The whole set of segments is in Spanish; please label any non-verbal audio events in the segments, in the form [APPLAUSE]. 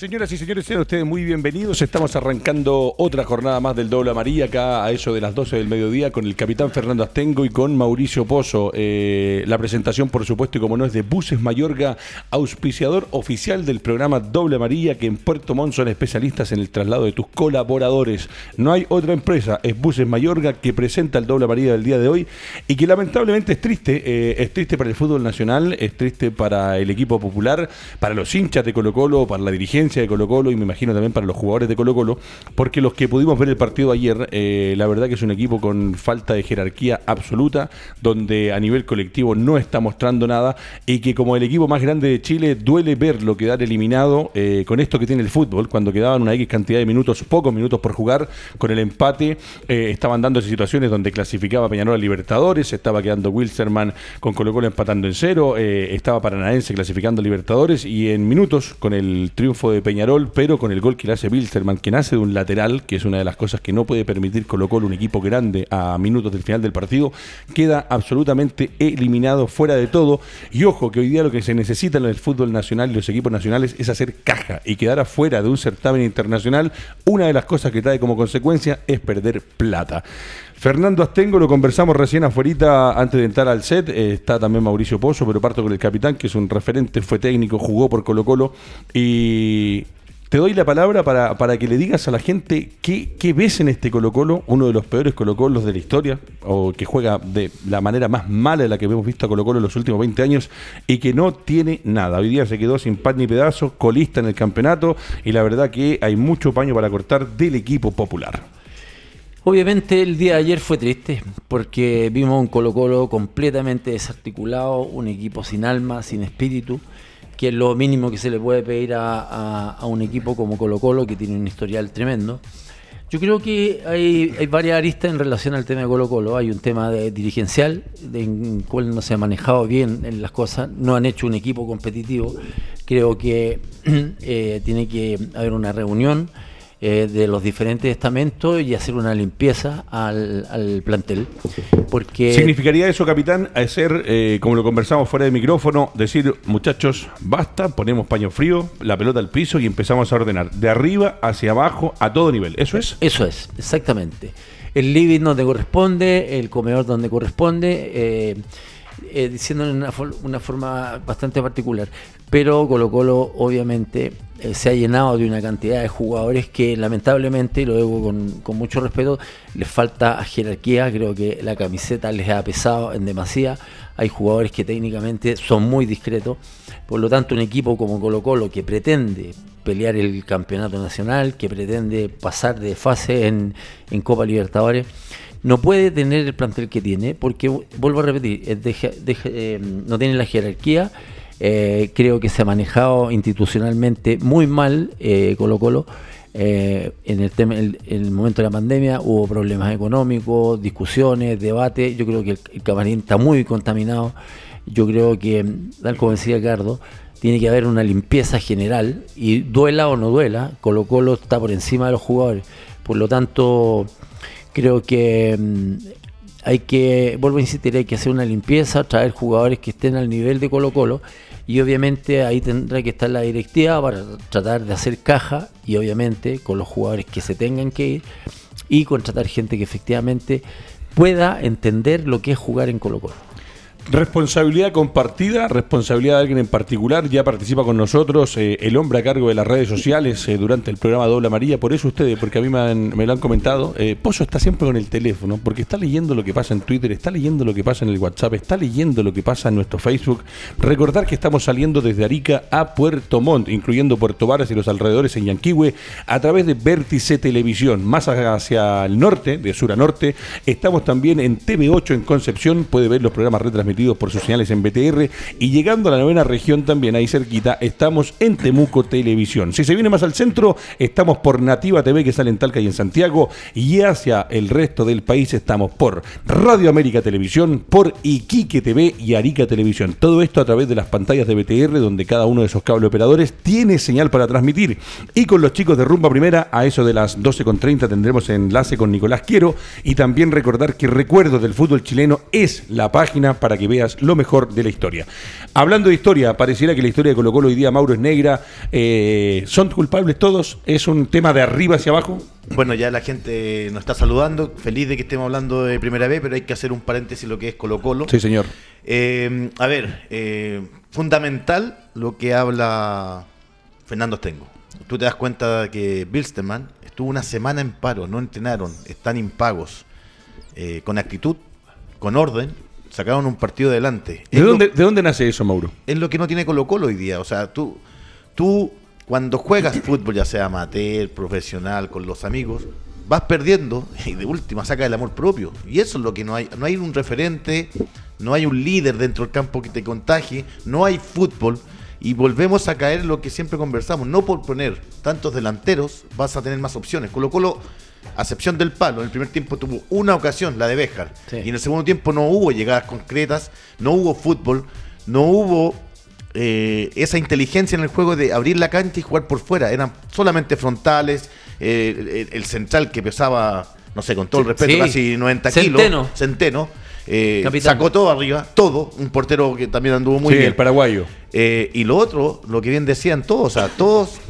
Señoras y señores, sean ustedes muy bienvenidos. Estamos arrancando otra jornada más del Doble Amarilla acá a eso de las 12 del mediodía con el capitán Fernando Astengo y con Mauricio Pozo. Eh, la presentación, por supuesto, y como no es de Buses Mayorga, auspiciador oficial del programa Doble Amarilla, que en Puerto Montt son especialistas en el traslado de tus colaboradores. No hay otra empresa, es Buses Mayorga, que presenta el Doble Amarilla del día de hoy y que lamentablemente es triste. Eh, es triste para el fútbol nacional, es triste para el equipo popular, para los hinchas de Colo Colo, para la dirigencia de Colo Colo y me imagino también para los jugadores de Colo Colo, porque los que pudimos ver el partido ayer, eh, la verdad que es un equipo con falta de jerarquía absoluta, donde a nivel colectivo no está mostrando nada y que como el equipo más grande de Chile duele ver lo que quedar eliminado eh, con esto que tiene el fútbol, cuando quedaban una X cantidad de minutos, pocos minutos por jugar, con el empate eh, estaban dándose situaciones donde clasificaba Peñarol a Libertadores, estaba quedando Wilstermann con Colo Colo empatando en cero, estaba Paranaense clasificando a Libertadores y en minutos con el triunfo de Peñarol, pero con el gol que le hace Wilstermann, que nace de un lateral, que es una de las cosas que no puede permitir Colo Colo, un equipo grande a minutos del final del partido, queda absolutamente eliminado fuera de todo. Y ojo, que hoy día lo que se necesita en el fútbol nacional y los equipos nacionales es hacer caja y quedar afuera de un certamen internacional. Una de las cosas que trae como consecuencia es perder plata. Fernando Astengo, lo conversamos recién afuera antes de entrar al set. Eh, está también Mauricio Pozo, pero parto con el capitán, que es un referente, fue técnico, jugó por Colo Colo. Y te doy la palabra para, que le digas a la gente qué, qué, ves en este Colo Colo, uno de los peores Colo Colos de la historia, o que juega de la manera más mala de la que hemos visto a Colo Colo en los últimos 20 años, y que no tiene nada. Hoy día se quedó sin pan ni pedazo, colista en el campeonato, y la verdad que hay mucho paño para cortar del equipo popular. Obviamente el día de ayer fue triste porque vimos un Colo Colo completamente desarticulado, un equipo sin alma, sin espíritu, que es lo mínimo que se le puede pedir a, un equipo como Colo Colo que tiene un historial tremendo. Yo creo que hay, varias aristas en relación al tema de Colo Colo. Hay un tema de dirigencial, en el cual no se ha manejado bien en las cosas, no han hecho un equipo competitivo. Creo que [CLEARS THROAT] eh, tiene que haber una reunión eh, de los diferentes estamentos y hacer una limpieza al, plantel. Porque ¿Significaría eso, capitán, hacer, eh, como lo conversamos fuera de micrófono, decir, muchachos, basta, ponemos paño frío, la pelota al piso y empezamos a ordenar de arriba hacia abajo a todo nivel? ¿Eso es? Eso es, exactamente. El living donde corresponde, el comedor donde corresponde. Eh, eh, diciendo en una, forma bastante particular. Pero Colo Colo obviamente eh, se ha llenado de una cantidad de jugadores que lamentablemente, lo digo con, mucho respeto, les falta jerarquía, creo que la camiseta les ha pesado en demasía. Hay jugadores que técnicamente son muy discretos. Por lo tanto, un equipo como Colo Colo que pretende pelear el campeonato nacional, que pretende pasar de fase en, en Copa Libertadores, no puede tener el plantel que tiene, porque, vuelvo a repetir, eh, no tiene la jerarquía. Eh, creo que se ha manejado institucionalmente muy mal eh, Colo Colo. en, el tema, en el momento de la pandemia hubo problemas económicos, discusiones, debates. Yo creo que el, camarín está muy contaminado. Yo creo que, tal como decía Cardo, tiene que haber una limpieza general y duela o no duela, Colo Colo está por encima de los jugadores. Por lo tanto, Creo que mm, hay que, vuelvo a insistir, hay que hacer una limpieza, traer jugadores que estén al nivel de Colo Colo y obviamente ahí tendrá que estar la directiva para tratar de hacer caja y obviamente con los jugadores que se tengan que ir y contratar gente que efectivamente pueda entender lo que es jugar en Colo Colo. Responsabilidad compartida, responsabilidad de alguien en particular. Ya participa con nosotros eh, el hombre a cargo de las redes sociales eh, durante el programa Doble María. Por eso ustedes, porque a mí me, lo han comentado, eh, Pozo está siempre con el teléfono, porque está leyendo lo que pasa en Twitter, está leyendo lo que pasa en el WhatsApp, está leyendo lo que pasa en nuestro Facebook. Recordar que estamos saliendo desde Arica a Puerto Montt, incluyendo Puerto Varas y los alrededores en Yanquihue, a través de Vértice Televisión. Más hacia el norte, de sur a norte, estamos también en TV8 en Concepción. Puede ver los programas retransmitidos por sus señales en BTR. Y llegando a la novena región también, ahí cerquita, estamos en Temuco Televisión. Si se viene más al centro, estamos por Nativa TV, que sale en Talca y en Santiago. Y hacia el resto del país estamos por Radio América Televisión, por Iquique TV y Arica Televisión. Todo esto a través de las pantallas de BTR, donde cada uno de esos cable operadores tiene señal para transmitir. Y con los chicos de Rumba Primera, a eso de las 12.30 tendremos enlace con Nicolás Quiero. Y también recordar que Recuerdos del Fútbol Chileno es la página para que veas lo mejor de la historia. Hablando de historia, pareciera que la historia de Colo Colo hoy día, Mauro, es negra. Eh, ¿Son culpables todos? ¿Es un tema de arriba hacia abajo? Bueno, ya la gente nos está saludando, feliz de que estemos hablando de primera vez, pero hay que hacer un paréntesis lo que es Colo Colo. Sí, señor. Eh, a ver, eh, fundamental lo que habla Fernando Stengo. Tú te das cuenta que Bilsterman estuvo una semana en paro, no entrenaron, están impagos, eh, con actitud, con orden, sacaron un partido adelante. ¿De dónde, ¿De dónde nace eso, Mauro? Es lo que no tiene Colo Colo hoy día. O sea, tú, tú cuando juegas [LAUGHS] fútbol, ya sea amateur, profesional, con los amigos, vas perdiendo y de última saca el amor propio. Y eso es lo que no hay. No hay un referente, no hay un líder dentro del campo que te contagie, no hay fútbol. Y volvemos a caer en lo que siempre conversamos. No por poner tantos delanteros vas a tener más opciones. Colo Colo, a excepción del palo, en el primer tiempo tuvo una ocasión, la de Béjar. Sí. Y en el segundo tiempo no hubo llegadas concretas, no hubo fútbol, no hubo eh, esa inteligencia en el juego de abrir la cancha y jugar por fuera. Eran solamente frontales. eh, el, el central que pesaba, no sé, con todo el respeto, Sí. casi 90 Centeno. kilos. Centeno. eh, Capitán. sacó todo arriba, todo. Un portero que también anduvo muy sí, bien. el paraguayo. Eh, y lo otro, lo que bien decían todos, o sea, todos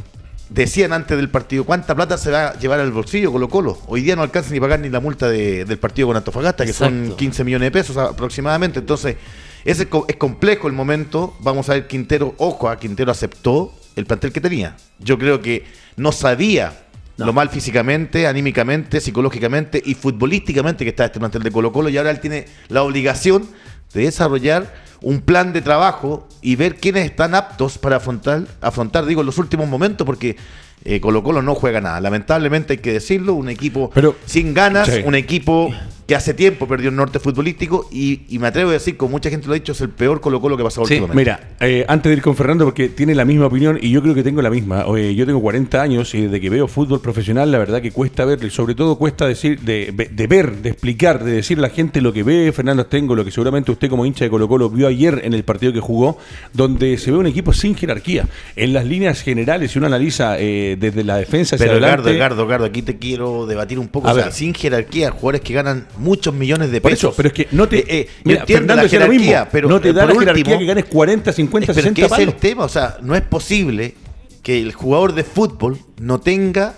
decían antes del partido cuánta plata se va a llevar al bolsillo Colo Colo. Hoy día no alcanza ni pagar ni la multa de- del partido con Antofagasta, que son Exacto. 15 millones de pesos aproximadamente. Entonces, es, co- es complejo el momento. Vamos a ver, Quintero, ojo, a Quintero aceptó el plantel que tenía. Yo creo que no sabía No. lo mal físicamente, anímicamente, psicológicamente y futbolísticamente que está este plantel de Colo Colo y ahora él tiene la obligación de desarrollar un plan de trabajo y ver quiénes están aptos para afrontar, afrontar digo, los últimos momentos, porque eh, Colo Colo no juega nada. Lamentablemente hay que decirlo, un equipo Pero- sin ganas, Sí. un equipo que hace tiempo perdió el norte futbolístico y, y me atrevo a decir, como mucha gente lo ha dicho, es el peor Colo Colo que ha pasado Sí. últimamente. Mira, eh, antes de ir con Fernando, porque tiene la misma opinión y yo creo que tengo la misma. Yo tengo 40 años y desde que veo fútbol profesional, la verdad que cuesta verlo y sobre todo cuesta decir, de, de ver, de explicar, de decir a la gente lo que ve Fernando Tengo, lo que seguramente usted como hincha de Colo Colo vio ayer en el partido que jugó, donde se ve un equipo sin jerarquía. En las líneas generales, si uno analiza eh, desde la defensa hacia Pero adelante... Edgardo, Edgardo, aquí te quiero debatir un poco. A o sea, ver. sin jerarquía, jugadores que ganan muchos millones de Por pesos. eso, pero es que no te. Eh, eh, mira, Fernando la decía lo mismo, jerarquía, pero no te eh, da la jerarquía último, que ganes 40, 50, pero es 60 que ese es palos. el tema, o sea, no es posible que el jugador de fútbol no tenga.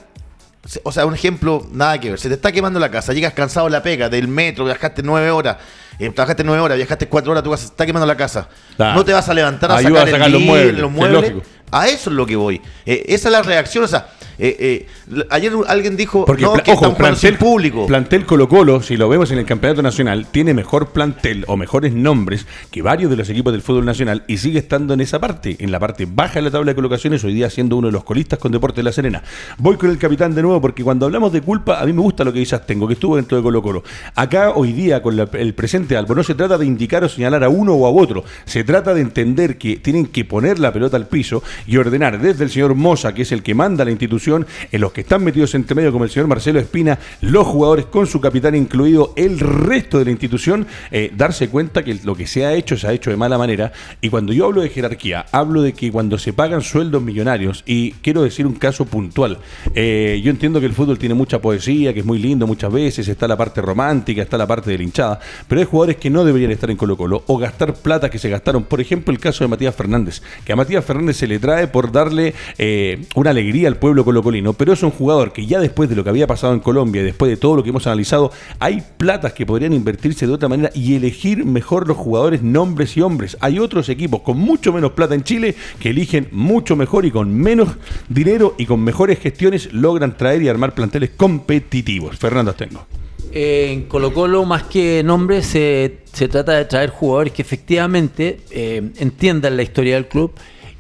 O sea, un ejemplo, nada que ver. Se te está quemando la casa, llegas cansado de la pega, del metro, viajaste nueve horas, eh, trabajaste nueve horas, viajaste cuatro horas, tu casa se está quemando la casa. Claro. No te vas a levantar a Ayuda sacar, a sacar el los muebles, los muebles. A eso es lo que voy. Eh, esa es la reacción. O sea, eh, eh, ayer alguien dijo Porque, no, pla- que ojo, están plantel, público. plantel Colo Colo, si lo vemos en el campeonato nacional, tiene mejor plantel o mejores nombres que varios de los equipos del fútbol nacional y sigue estando en esa parte, en la parte baja de la tabla de colocaciones, hoy día siendo uno de los colistas con Deportes de La Serena. Voy con el capitán de nuevo porque cuando hablamos de culpa, a mí me gusta lo que dice Astengo, que estuvo dentro de Colo Colo. Acá hoy día, con la- el presente Albo, no se trata de indicar o señalar a uno o a otro, se trata de entender que tienen que poner la pelota al piso y ordenar desde el señor Moza, que es el que manda la institución, en los que están metidos entre medio, como el señor Marcelo Espina, los jugadores con su capitán incluido, el resto de la institución, eh, darse cuenta que lo que se ha hecho se ha hecho de mala manera. Y cuando yo hablo de jerarquía, hablo de que cuando se pagan sueldos millonarios, y quiero decir un caso puntual, eh, yo entiendo que el fútbol tiene mucha poesía, que es muy lindo muchas veces, está la parte romántica, está la parte de hinchada, pero hay jugadores que no deberían estar en Colo Colo o gastar plata que se gastaron. Por ejemplo, el caso de Matías Fernández, que a Matías Fernández se le trae por darle eh, una alegría al pueblo colocolino, pero es un jugador que ya después de lo que había pasado en Colombia y después de todo lo que hemos analizado, hay platas que podrían invertirse de otra manera y elegir mejor los jugadores, nombres y hombres. Hay otros equipos con mucho menos plata en Chile que eligen mucho mejor y con menos dinero y con mejores gestiones logran traer y armar planteles competitivos. Fernando Astengo. En Colo Colo, más que nombres, se, se trata de traer jugadores que efectivamente eh, entiendan la historia del club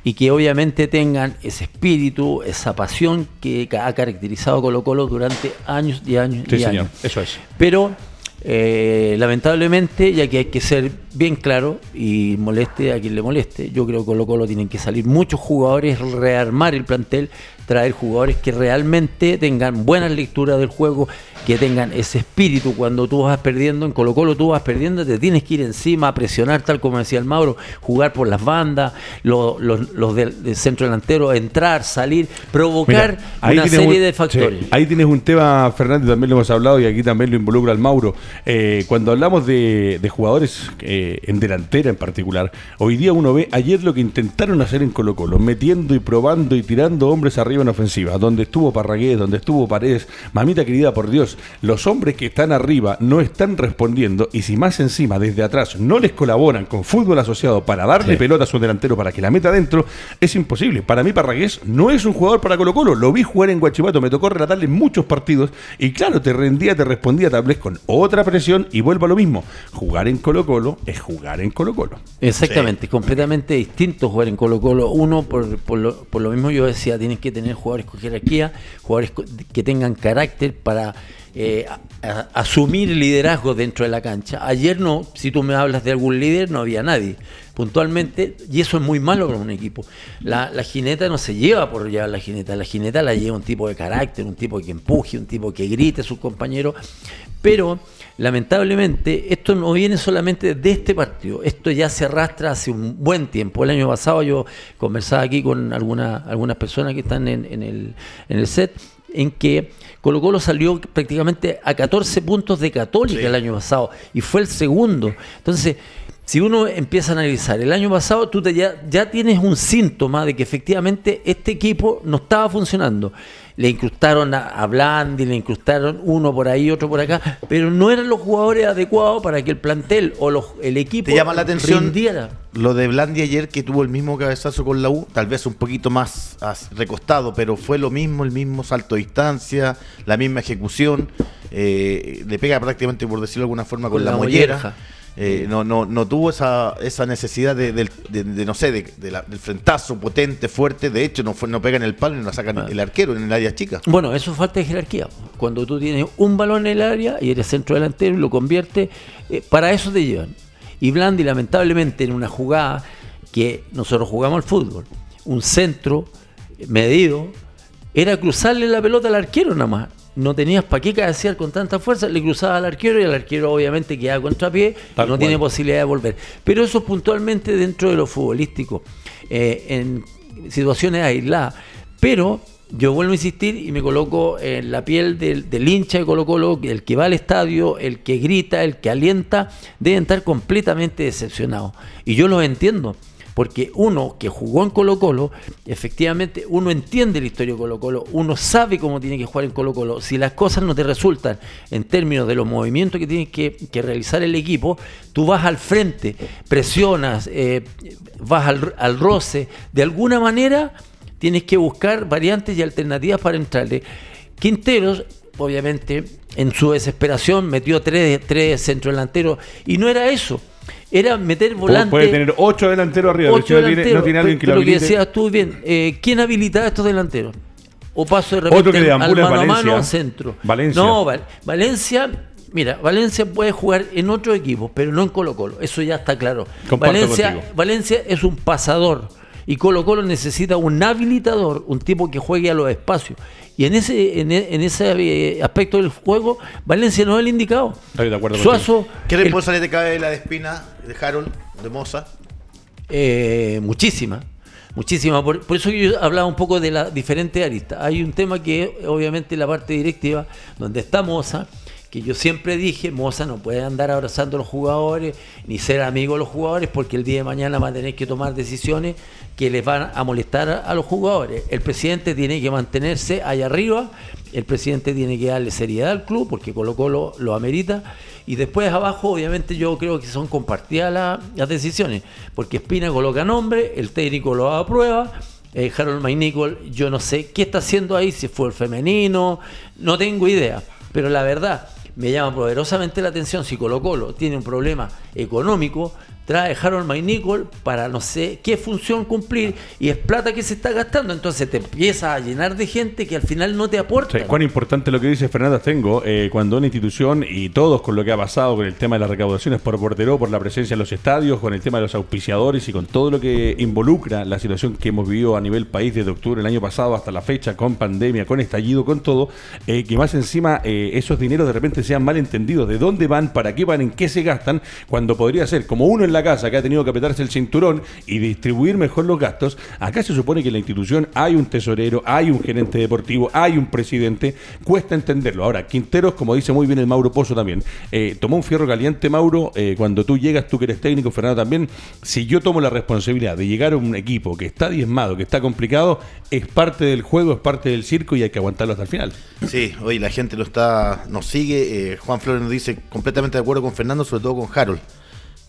y que obviamente tengan ese espíritu, esa pasión que ha caracterizado a Colo Colo durante años y años Sí, y señor, años. eso es. Pero eh, lamentablemente, ya que hay que ser bien claro y moleste a quien le moleste, yo creo que Colo Colo tienen que salir muchos jugadores, rearmar el plantel, traer jugadores que realmente tengan buenas lecturas del juego, que tengan ese espíritu cuando tú vas perdiendo, en Colo Colo tú vas perdiendo, te tienes que ir encima, a presionar, tal como decía el Mauro, jugar por las bandas, los, los, del, centro delantero, entrar, salir, provocar una serie de factores. ahí tienes un tema, Fernando, también lo hemos hablado y aquí también lo involucra el Mauro. Eh, cuando hablamos de, jugadores eh, en delantera en particular, hoy día uno ve ayer lo que intentaron hacer en Colo Colo, metiendo y probando y tirando hombres arriba en ofensiva, donde estuvo Parragués, donde estuvo Paredes, mamita querida por Dios, los hombres que están arriba no están respondiendo y si más encima desde atrás no les colaboran con fútbol asociado para darle pelota a su delantero para que la meta adentro, es imposible. Para mí Parragués no es un jugador para Colo Colo, lo vi jugar en Guachipato, me tocó relatarle muchos partidos y claro, te rendía, te respondía tal vez con otra presión y vuelvo a lo mismo, jugar en Colo Colo es jugar en Colo Colo. Exactamente, completamente distinto jugar en Colo Colo. Uno, por, por, lo, por lo mismo yo decía, tienes que tener jugadores con jerarquía, jugadores que tengan carácter para eh, asumir liderazgo dentro de la cancha. Ayer no, si tú me hablas de algún líder, no había nadie, puntualmente, y eso es muy malo para un equipo. La, jineta no se lleva por llevar la jineta, la jineta la lleva un tipo de carácter, un tipo que empuje, un tipo que grite a sus compañeros, pero lamentablemente esto no viene solamente de este partido, esto ya se arrastra hace un buen tiempo. El año pasado yo conversaba aquí con algunas algunas personas que están en, el, en el set, en que Colo Colo salió prácticamente a 14 puntos de Católica el año pasado y fue el segundo. Entonces, si uno empieza a analizar, el año pasado tú te ya, ya tienes un síntoma de que efectivamente este equipo no estaba funcionando le incrustaron a, Blandi, le incrustaron uno por ahí, otro por acá, pero no eran los jugadores adecuados para que el plantel o los, el equipo ¿Te llama la atención lo de Blandi ayer que tuvo el mismo cabezazo con la U, tal vez un poquito más recostado, pero fue lo mismo, el mismo salto de distancia, la misma ejecución, eh, le pega prácticamente, por decirlo de alguna forma, con, la, mollera. Eh, no, no, no tuvo esa, esa necesidad de, no sé, de, del frentazo potente, fuerte. De hecho, no, fue, no pega en el palo y no sacan ah. el arquero en el área chica. Bueno, eso es falta de jerarquía. Cuando tú tienes un balón en el área y eres centro delantero y lo convierte, eh, para eso te llevan. Y Blandi, lamentablemente, en una jugada que nosotros jugamos al fútbol, un centro medido, era cruzarle la pelota al arquero nada más no tenías para qué cabecear con tanta fuerza, le cruzaba al arquero y el arquero obviamente queda contrapié y no tiene posibilidad de volver. Pero eso es puntualmente dentro de lo futbolístico, eh, en situaciones aisladas. Pero yo vuelvo a insistir y me coloco en la piel del, del, hincha de Colo Colo, el que va al estadio, el que grita, el que alienta, deben estar completamente decepcionados. Y yo los entiendo porque uno que jugó en Colo Colo, efectivamente uno entiende la historia de Colo Colo, uno sabe cómo tiene que jugar en Colo Colo. Si las cosas no te resultan en términos de los movimientos que tiene que, realizar el equipo, tú vas al frente, presionas, eh, vas al, al roce, de alguna manera tienes que buscar variantes y alternativas para entrarle. Quinteros obviamente, en su desesperación metió tres, tres centrodelanteros y no era eso era meter volante. Puede tener ocho delanteros arriba, ocho delanteros, no, tiene, alguien que lo habilite. que decías tú bien, eh, ¿quién habilita a estos delanteros? O paso de repente al mano a mano centro. Valencia. No, Valencia, mira, Valencia puede jugar en otro equipo, pero no en Colo Colo, eso ya está claro. Valencia, Valencia es un pasador y Colo Colo necesita un habilitador, un tipo que juegue a los espacios. Y en ese, en, e, ese eh, aspecto del juego, Valencia no es el indicado. Estoy de acuerdo Suazo. ¿Qué responsabilidad te cabe de la de Espina, de Harold, de Moza? Eh, muchísima. Muchísima. Por, eso yo hablaba un poco de la diferente arista. Hay un tema que, obviamente, la parte directiva, donde está Moza que yo siempre dije, Moza no puede andar abrazando a los jugadores, ni ser amigo de los jugadores, porque el día de mañana va a tener que tomar decisiones que les van a molestar a los jugadores. El presidente tiene que mantenerse allá arriba, el presidente tiene que darle seriedad al club, porque Colo Colo lo amerita, y después abajo, obviamente, yo creo que son compartidas las decisiones, porque Espina coloca nombre, el técnico lo aprueba, eh, Harold McNichol, yo no sé qué está haciendo ahí, si fue el femenino, no tengo idea, pero la verdad me llama poderosamente la atención si Colo Colo tiene un problema económico, trae Harold McNichol para no sé qué función cumplir y es plata que se está gastando. Entonces te empieza a llenar de gente que al final no te aporta. Sí, cuán importante lo que dice Fernanda Tengo, eh, cuando una institución y todos con lo que ha pasado con el tema de las recaudaciones por Bordero, por la presencia en los estadios, con el tema de los auspiciadores y con todo lo que involucra la situación que hemos vivido a nivel país desde octubre del año pasado hasta la fecha, con pandemia, con estallido, con todo, eh, que más encima eh, esos dineros de repente sean mal entendidos, de dónde van, para qué van, en qué se gastan, cuando podría ser como uno en la casa que ha tenido que apretarse el cinturón y distribuir mejor los gastos, acá se supone que en la institución hay un tesorero, hay un gerente deportivo, hay un presidente, cuesta entenderlo. Ahora, Quinteros, como dice muy bien el Mauro Pozo también, eh, tomó un fierro caliente, Mauro, eh, cuando tú llegas, tú que eres técnico, Fernando también, si yo tomo la responsabilidad de llegar a un equipo que está diezmado, que está complicado, es parte del juego, es parte del circo y hay que aguantarlo hasta el final. Sí, hoy la gente lo está, nos sigue. eh, Juan Flores nos dice completamente de acuerdo con Fernando, sobre todo con Harold,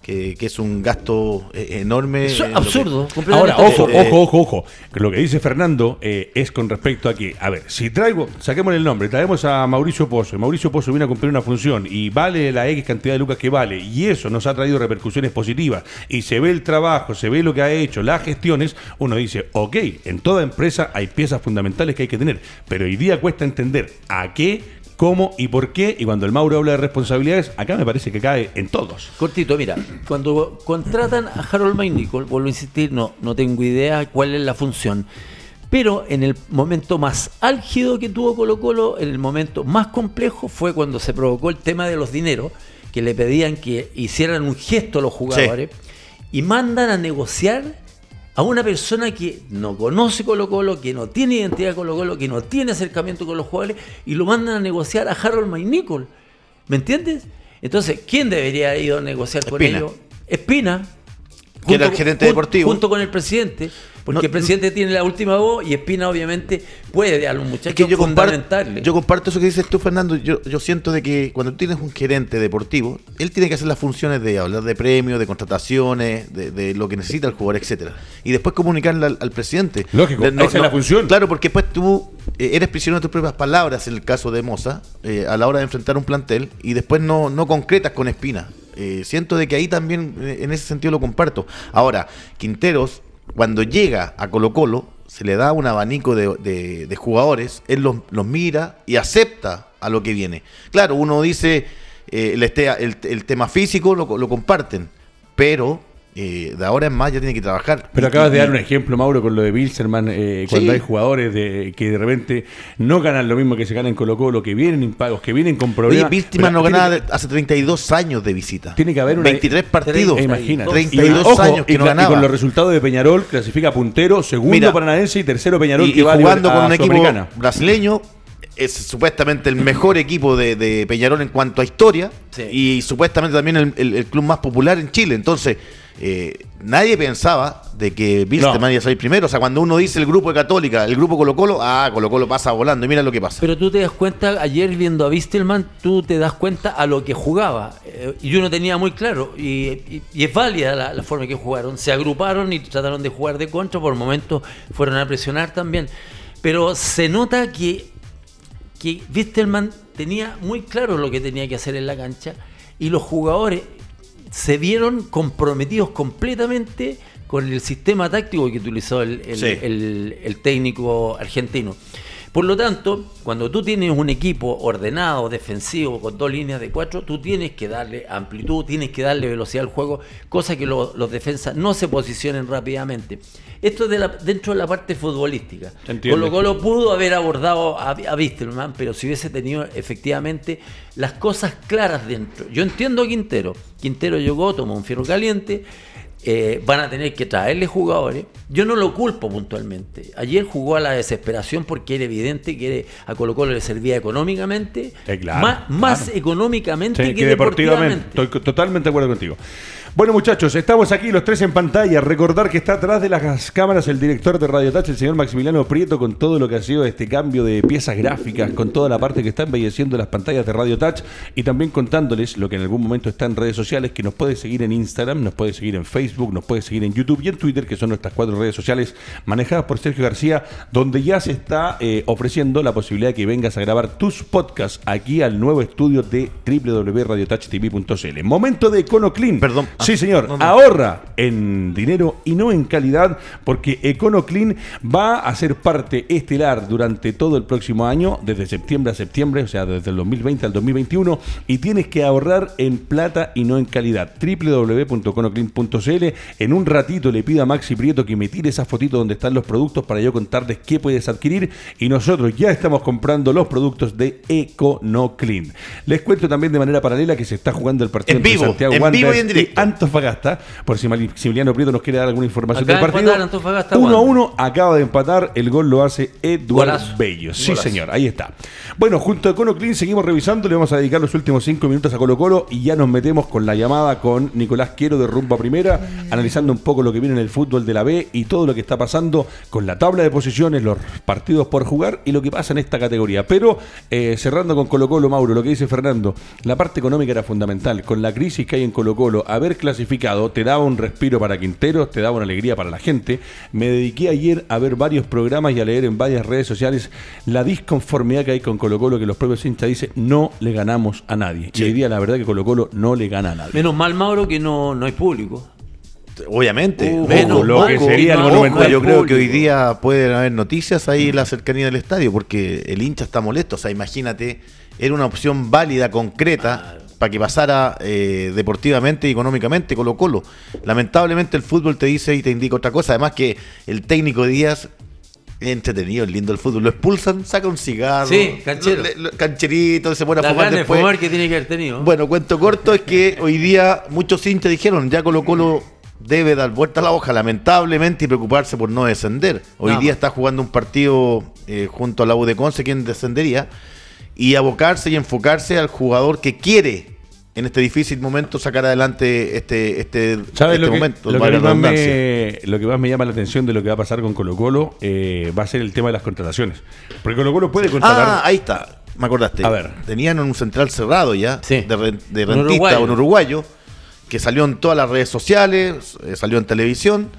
que, que es un gasto eh, enorme. Eso es lo que- absurdo. Ahora, ojo, Eh, ojo, ojo, ojo. Que Lo que dice Fernando eh, es con respecto a que, a ver, si traigo, saquemos el nombre, traemos a Mauricio Pozo, y Mauricio Pozo viene a cumplir una función y vale la X cantidad de lucas que vale, y eso nos ha traído repercusiones positivas, y se ve el trabajo, se ve lo que ha hecho, las gestiones, uno dice, ok, en toda empresa hay piezas fundamentales que hay que tener, pero hoy día cuesta entender a qué, cómo y por qué, y cuando el Mauro habla de responsabilidades, acá me parece que cae en todos. Cortito, mira, cuando contratan a Harold McNichol, vuelvo a insistir, no, no tengo idea cuál es la función. Pero en el momento más álgido que tuvo Colo Colo, en el momento más complejo, fue cuando se provocó el tema de los dineros, que le pedían que hicieran un gesto a los jugadores, y mandan a negociar a una persona que no conoce Colo Colo, que no tiene identidad de Colo Colo, que no tiene acercamiento con los jugadores, y lo mandan a negociar a Harold McNichol. ¿Me entiendes? Entonces, ¿quién debería haber ido a negociar con ellos? Espina. Que era el gerente deportivo. Junto con el presidente. Porque No, el presidente tiene la última voz y Espina, obviamente, puede a los muchachos Es que yo comparto, fundamentarle. yo comparto eso que dices tú, Fernando. Yo, yo siento de que cuando tú tienes un gerente deportivo, él tiene que hacer las funciones de hablar de premios, de contrataciones, de, de lo que necesita el jugador, etcétera Y después comunicarle al, al presidente. Lógico, esa es la función. Claro, porque después tú eh, eres prisionero de tus propias palabras en el caso de Moza, eh, a la hora de enfrentar un plantel, y después no, no concretas con Espina. Eh, siento de que ahí también, en ese sentido, lo comparto. Ahora, Quinteros, cuando llega a Colo Colo, se le da un abanico de, de- jugadores, él los, los mira y acepta a lo que viene. Claro, uno dice, eh, el, este- el- el tema físico lo, lo comparten, pero eh, de ahora en más ya tiene que trabajar. Pero Y- acabas de y- dar un ejemplo, Mauro, con lo de Bilzerman, eh, cuando Sí. hay jugadores de, que de repente no ganan lo mismo que se ganan en Colo Colo, que vienen impagos, que vienen con Oye, problemas. Víctima Pero no ganaba hace 32 años de visita. Tiene que haber una- 23 partidos. Eh, imagínate. 32 Y, ojo, años que y no y ganaba. con los resultados de Peñarol, clasifica puntero, segundo Mira, paranaense y tercero Peñarol, y, que y va jugando con a un equipo brasileño, es supuestamente el mejor equipo de, de Peñarol en cuanto a historia Sí. y supuestamente también el, el- el club más popular en Chile. Entonces, eh, nadie pensaba de que Wilstermann iba a salir primero. O sea, cuando uno dice el grupo de Católica, el grupo Colo Colo, ah, Colo Colo pasa volando y mira lo que pasa. Pero tú te das cuenta, ayer viendo a Vistelman, tú te das cuenta a lo que jugaba. Eh, y yo no tenía muy claro. Y, y- y es válida la, la forma que jugaron. Se agruparon y trataron de jugar de contra. Por momentos fueron a presionar también. Pero se nota que, que Vistelman tenía muy claro lo que tenía que hacer en la cancha. Y los jugadores se vieron comprometidos completamente con el sistema táctico que utilizó el, el- Sí. el- el técnico argentino. Por lo tanto, cuando tú tienes un equipo ordenado, defensivo, con dos líneas de cuatro, tú tienes que darle amplitud, tienes que darle velocidad al juego, cosa que lo- los defensas no se posicionen rápidamente. Esto es de la- dentro de la parte futbolística. Colo Colo pudo haber abordado a, a Vísterman, pero si hubiese tenido efectivamente las cosas claras dentro. Yo entiendo a Quintero. Quintero llegó, tomó un fierro caliente. Eh, van a tener que traerle jugadores. Yo no lo culpo puntualmente. Ayer jugó a la desesperación porque era evidente que a Colo Colo le servía económicamente, Eh, claro, más, más claro. económicamente Sí, que, que deportivamente. deportivamente. Estoy totalmente de acuerdo contigo. Bueno, muchachos, estamos aquí los tres en pantalla. Recordar que está atrás de las cámaras el director de Radio Touch, el señor Maximiliano Prieto, con todo lo que ha sido este cambio de piezas gráficas, con toda la parte que está embelleciendo las pantallas de Radio Touch y también contándoles lo que en algún momento está en redes sociales, que nos puede seguir en Instagram, nos puede seguir en Facebook, nos puede seguir en YouTube y en Twitter, que son nuestras cuatro redes sociales manejadas por Sergio García, donde ya se está eh, ofreciendo la posibilidad de que vengas a grabar tus podcasts aquí al nuevo estudio de www.radiotouchtv.cl. Momento de Econo Clean. Perdón, Sí, señor. Ahorra en dinero y no en calidad, porque EconoClean va a ser parte estelar durante todo el próximo año, desde septiembre a septiembre, o sea, desde el 2020 al 2021, y tienes que ahorrar en plata y no en calidad. www.econoclean.cl. En un ratito le pido a Maxi Prieto que me tire esa fotito donde están los productos para yo contarles qué puedes adquirir. Y nosotros ya estamos comprando los productos de EconoClean. Les cuento también de manera paralela que se está jugando el partido En vivo, Santiago en vivo y en directo. Antofagasta, por si Maximiliano Prieto nos quiere dar alguna información del de partido. empatar Antofagasta 1 a Wanderers. 1, acaba de empatar, el gol lo hace Eduardo Golazo. Bello. Sí, Golazo. señor, ahí está. Bueno, junto a Conoclean seguimos revisando, le vamos a dedicar los últimos cinco minutos a Colo Colo y ya nos metemos con la llamada con Nicolás Quiero de Rumba Primera, analizando un poco lo que viene en el fútbol de la B y todo lo que está pasando con la tabla de posiciones, los partidos por jugar y lo que pasa en esta categoría. Pero eh, cerrando con Colo Colo, Mauro, lo que dice Fernando, la parte económica era fundamental. Con la crisis que hay en Colo Colo, haber clasificado te daba un respiro para Quinteros, te daba una alegría para la gente. Me dediqué ayer a ver varios programas y a leer en varias redes sociales la disconformidad que hay con Colo Colo, que los propios hinchas dicen no le ganamos a nadie. Y hoy día la verdad que Colo Colo no le gana a nadie. Menos mal, Mauro, que no, no hay público. Obviamente. Uh, menos lo que sería el Monumental. Yo creo que hoy día pueden haber noticias ahí en la cercanía del estadio, porque el hincha está molesto. O sea, imagínate, era una opción válida, concreta, para que pasara eh, deportivamente y económicamente Colo Colo. Lamentablemente el fútbol te dice y te indica otra cosa. Además que el técnico Díaz entretenido, lindo el fútbol. Lo expulsan, saca un cigarro, Sí, canchero. le- le- cancherito, se pone a La fumar después. fumar que tiene que haber tenido. Bueno, cuento corto es que [LAUGHS] hoy día muchos hinchas dijeron, ya Colo Colo debe dar vuelta a la hoja, lamentablemente, y preocuparse por no descender. Hoy día está jugando un partido eh, junto a la U de Conce, quien descendería, y abocarse y enfocarse al jugador que quiere en este difícil momento sacar adelante este, este, ¿Sabes este lo, que, momento. lo, que mí la más me, lo que más me llama la atención de lo que va a pasar con Colo Colo eh, va a ser el tema de las contrataciones? Porque Colo Colo puede contratar... Ah, ahí está. Me acordaste. A ver. Tenían un central cerrado ya, Sí. de, re- de Un rentista, uruguayo. un uruguayo, que salió en todas las redes sociales, eh, salió en televisión,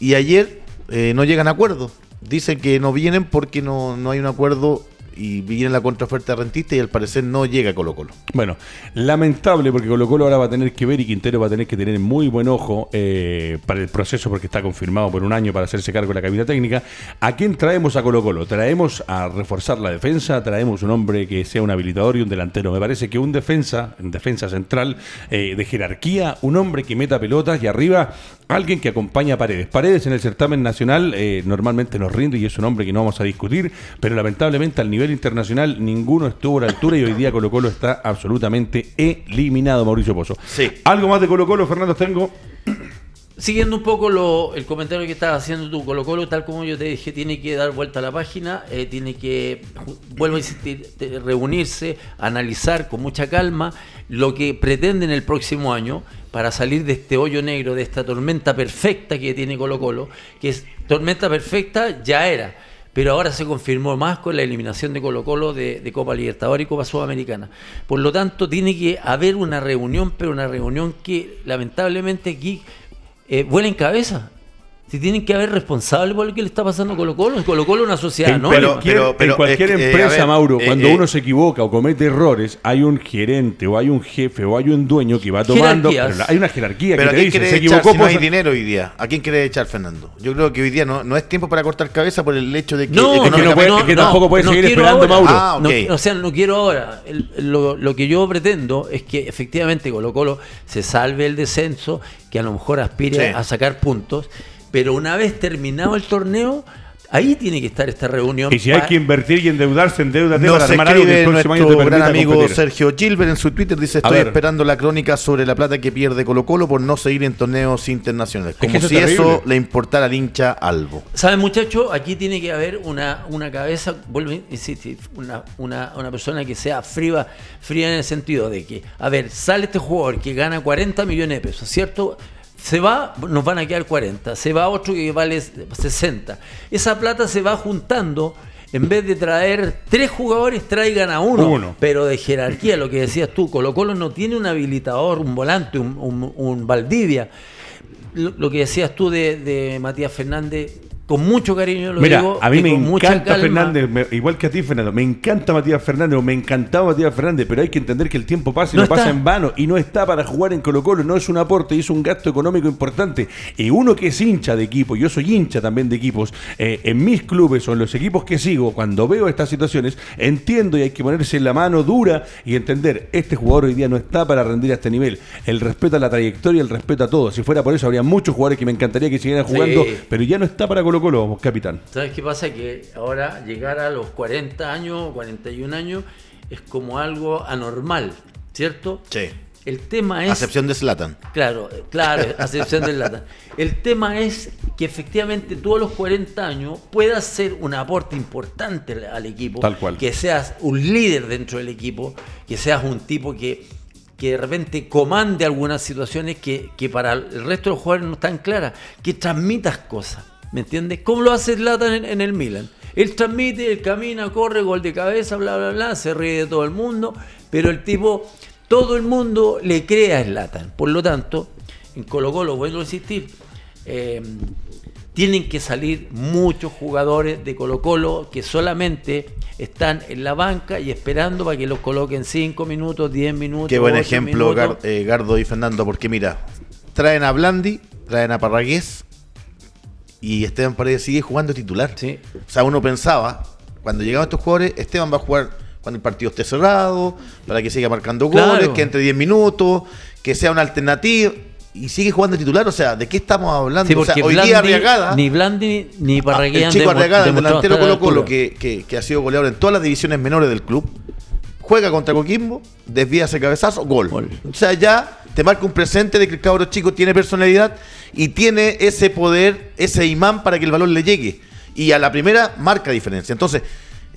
y ayer eh, no llegan a acuerdo. Dicen que no vienen porque no, no hay un acuerdo y viene la contraoferta rentista y al parecer no llega a Colo Colo. Bueno, lamentable porque Colo Colo ahora va a tener que ver y Quintero va a tener que tener muy buen ojo eh, para el proceso porque está confirmado por un año para hacerse cargo de la cabina técnica. ¿A quién traemos a Colo Colo? Traemos a reforzar la defensa, traemos un hombre que sea un habilitador y un delantero. Me parece que un defensa, en defensa central eh, de jerarquía, un hombre que meta pelotas y arriba alguien que acompaña a Paredes. Paredes en el certamen nacional eh, normalmente nos rinde y es un hombre que no vamos a discutir, pero lamentablemente al nivel internacional ninguno estuvo a la altura y hoy día Colo Colo está absolutamente eliminado, Mauricio Pozo. Sí. ¿Algo más de Colo Colo, Fernando Tengo? Siguiendo un poco lo- el comentario que estabas haciendo tú, Colo Colo, tal como yo te dije, tiene que dar vuelta a la página, eh, tiene que, vuelvo a insistir, reunirse, analizar con mucha calma lo que pretenden el próximo año para salir de este hoyo negro, de esta tormenta perfecta que tiene Colo Colo, que es tormenta perfecta ya era, pero ahora se confirmó más con la eliminación de Colo Colo de, de Copa Libertadores y Copa Sudamericana. Por lo tanto, tiene que haber una reunión, pero una reunión que lamentablemente aquí eh, vuela en cabeza. Si tienen que haber responsables por lo que le está pasando a Colo Colo. Colo Colo es una sociedad, en, ¿no? pero- cualquier, pero- pero en cualquier es que, eh, empresa, a ver, Mauro, eh, cuando eh, uno se equivoca o comete errores, hay un gerente o hay un jefe o hay un dueño que va tomando. Pero hay una jerarquía Pero que ¿a te quién dice, quiere se echar equivocó. si no hay dinero hoy día? ¿A quién quiere echar Fernando? Yo creo que hoy día no, no es tiempo para cortar cabeza por el hecho de que No, Es que no puede- es que tampoco puede seguir esperando, ahora. Mauro. Ah, ok. No, o sea, no quiero ahora. El- lo, lo que yo pretendo es que efectivamente Colo Colo se salve el descenso, que a lo mejor aspire Sí. a sacar puntos, pero una vez terminado el torneo, ahí tiene que estar esta reunión. Y si hay que invertir y endeudarte, endeudate Nos para armar algo que el próximo año nuestro te gran amigo competir. Sergio Gilbert en su Twitter. Dice, estoy esperando la crónica sobre la plata que pierde Colo Colo por no seguir en torneos internacionales. que Como si eso le importara al hincha algo. ¿Saben, muchachos? Aquí tiene que haber una, una cabeza, vuelvo a insistir, una, una, una persona que sea fría, fría en el sentido de que, a ver, sale este jugador que gana 40 millones de pesos, ¿cierto? Se va, nos van a quedar 40. Se va otro que vale 60. Esa plata se va juntando. En vez de traer tres jugadores, traigan a uno. Uno. Pero de jerarquía, lo que decías tú, Colo Colo no tiene un habilitador, un volante, un, un- un Valdivia. Lo, lo que decías tú de, de Matías Fernández, con mucho cariño lo Mira, digo. a mí me encanta. Fernández, me- igual que a ti, Fernando. Me encanta Matías Fernández, o me encantaba Matías Fernández, pero hay que entender que el tiempo pasa y No no, pasa en vano y no está para jugar en Colo-Colo. No es un aporte y es un gasto económico importante. Y uno que es hincha de equipo, yo soy hincha también de equipos, eh, en mis clubes o en los equipos que sigo, cuando veo estas situaciones, entiendo y hay que ponerse la mano dura y entender: este jugador hoy día no está para rendir a este nivel. El respeto a la trayectoria, el respeto a todo. Si fuera por eso, habría muchos jugadores que me encantaría que siguieran jugando, Sí. pero ya no está para Colo-Colo, capitán. ¿Sabes qué pasa? Que ahora llegar a los 40 años, 41 años, es como algo anormal, ¿cierto? Sí. El tema es... A excepción de Zlatan. Claro, claro, [LAUGHS] a excepción del lata. El tema es que efectivamente tú a los 40 años puedas ser un aporte importante al- al equipo. Tal cual. Que seas un líder dentro del equipo, que seas un tipo que, que de repente comande algunas situaciones que, que para el resto de los jugadores no están claras, que transmitas cosas. ¿Me entiendes? ¿Cómo lo hace Zlatan en, en el Milan? Él transmite, él camina, corre, gol de cabeza, bla, bla, bla, se ríe de todo el mundo, pero el tipo, todo el mundo le cree a Zlatan. Por lo tanto, en Colo Colo, vuelvo a insistir, eh, tienen que salir muchos jugadores de Colo Colo que solamente están en la banca y esperando para que los coloquen 5 minutos, 10 minutos. Qué buen ejemplo. Gar- eh, Gardo y Fernando, porque mira, traen a Blandi, traen a Parragués y Esteban Paredes sigue jugando titular. Sí. O sea, uno pensaba, cuando llegaban estos jugadores, Esteban va a jugar cuando el partido esté cerrado, para que siga marcando Claro. goles, que entre 10 minutos, que sea una alternativa. Y sigue jugando titular, o sea, ¿de qué estamos hablando? Sí, o sea, hoy día Arriagada, ni Blandi ni Parragués el han chico Arriagada, el delantero Colo Colo, que, que- que ha sido goleador en todas las divisiones menores del club, juega contra Coquimbo, desvía ese cabezazo, gol. Gol. O sea, ya te marca un presente de que el cabro chico tiene personalidad y tiene ese poder, ese imán para que el balón le llegue. Y a la primera marca diferencia. Entonces,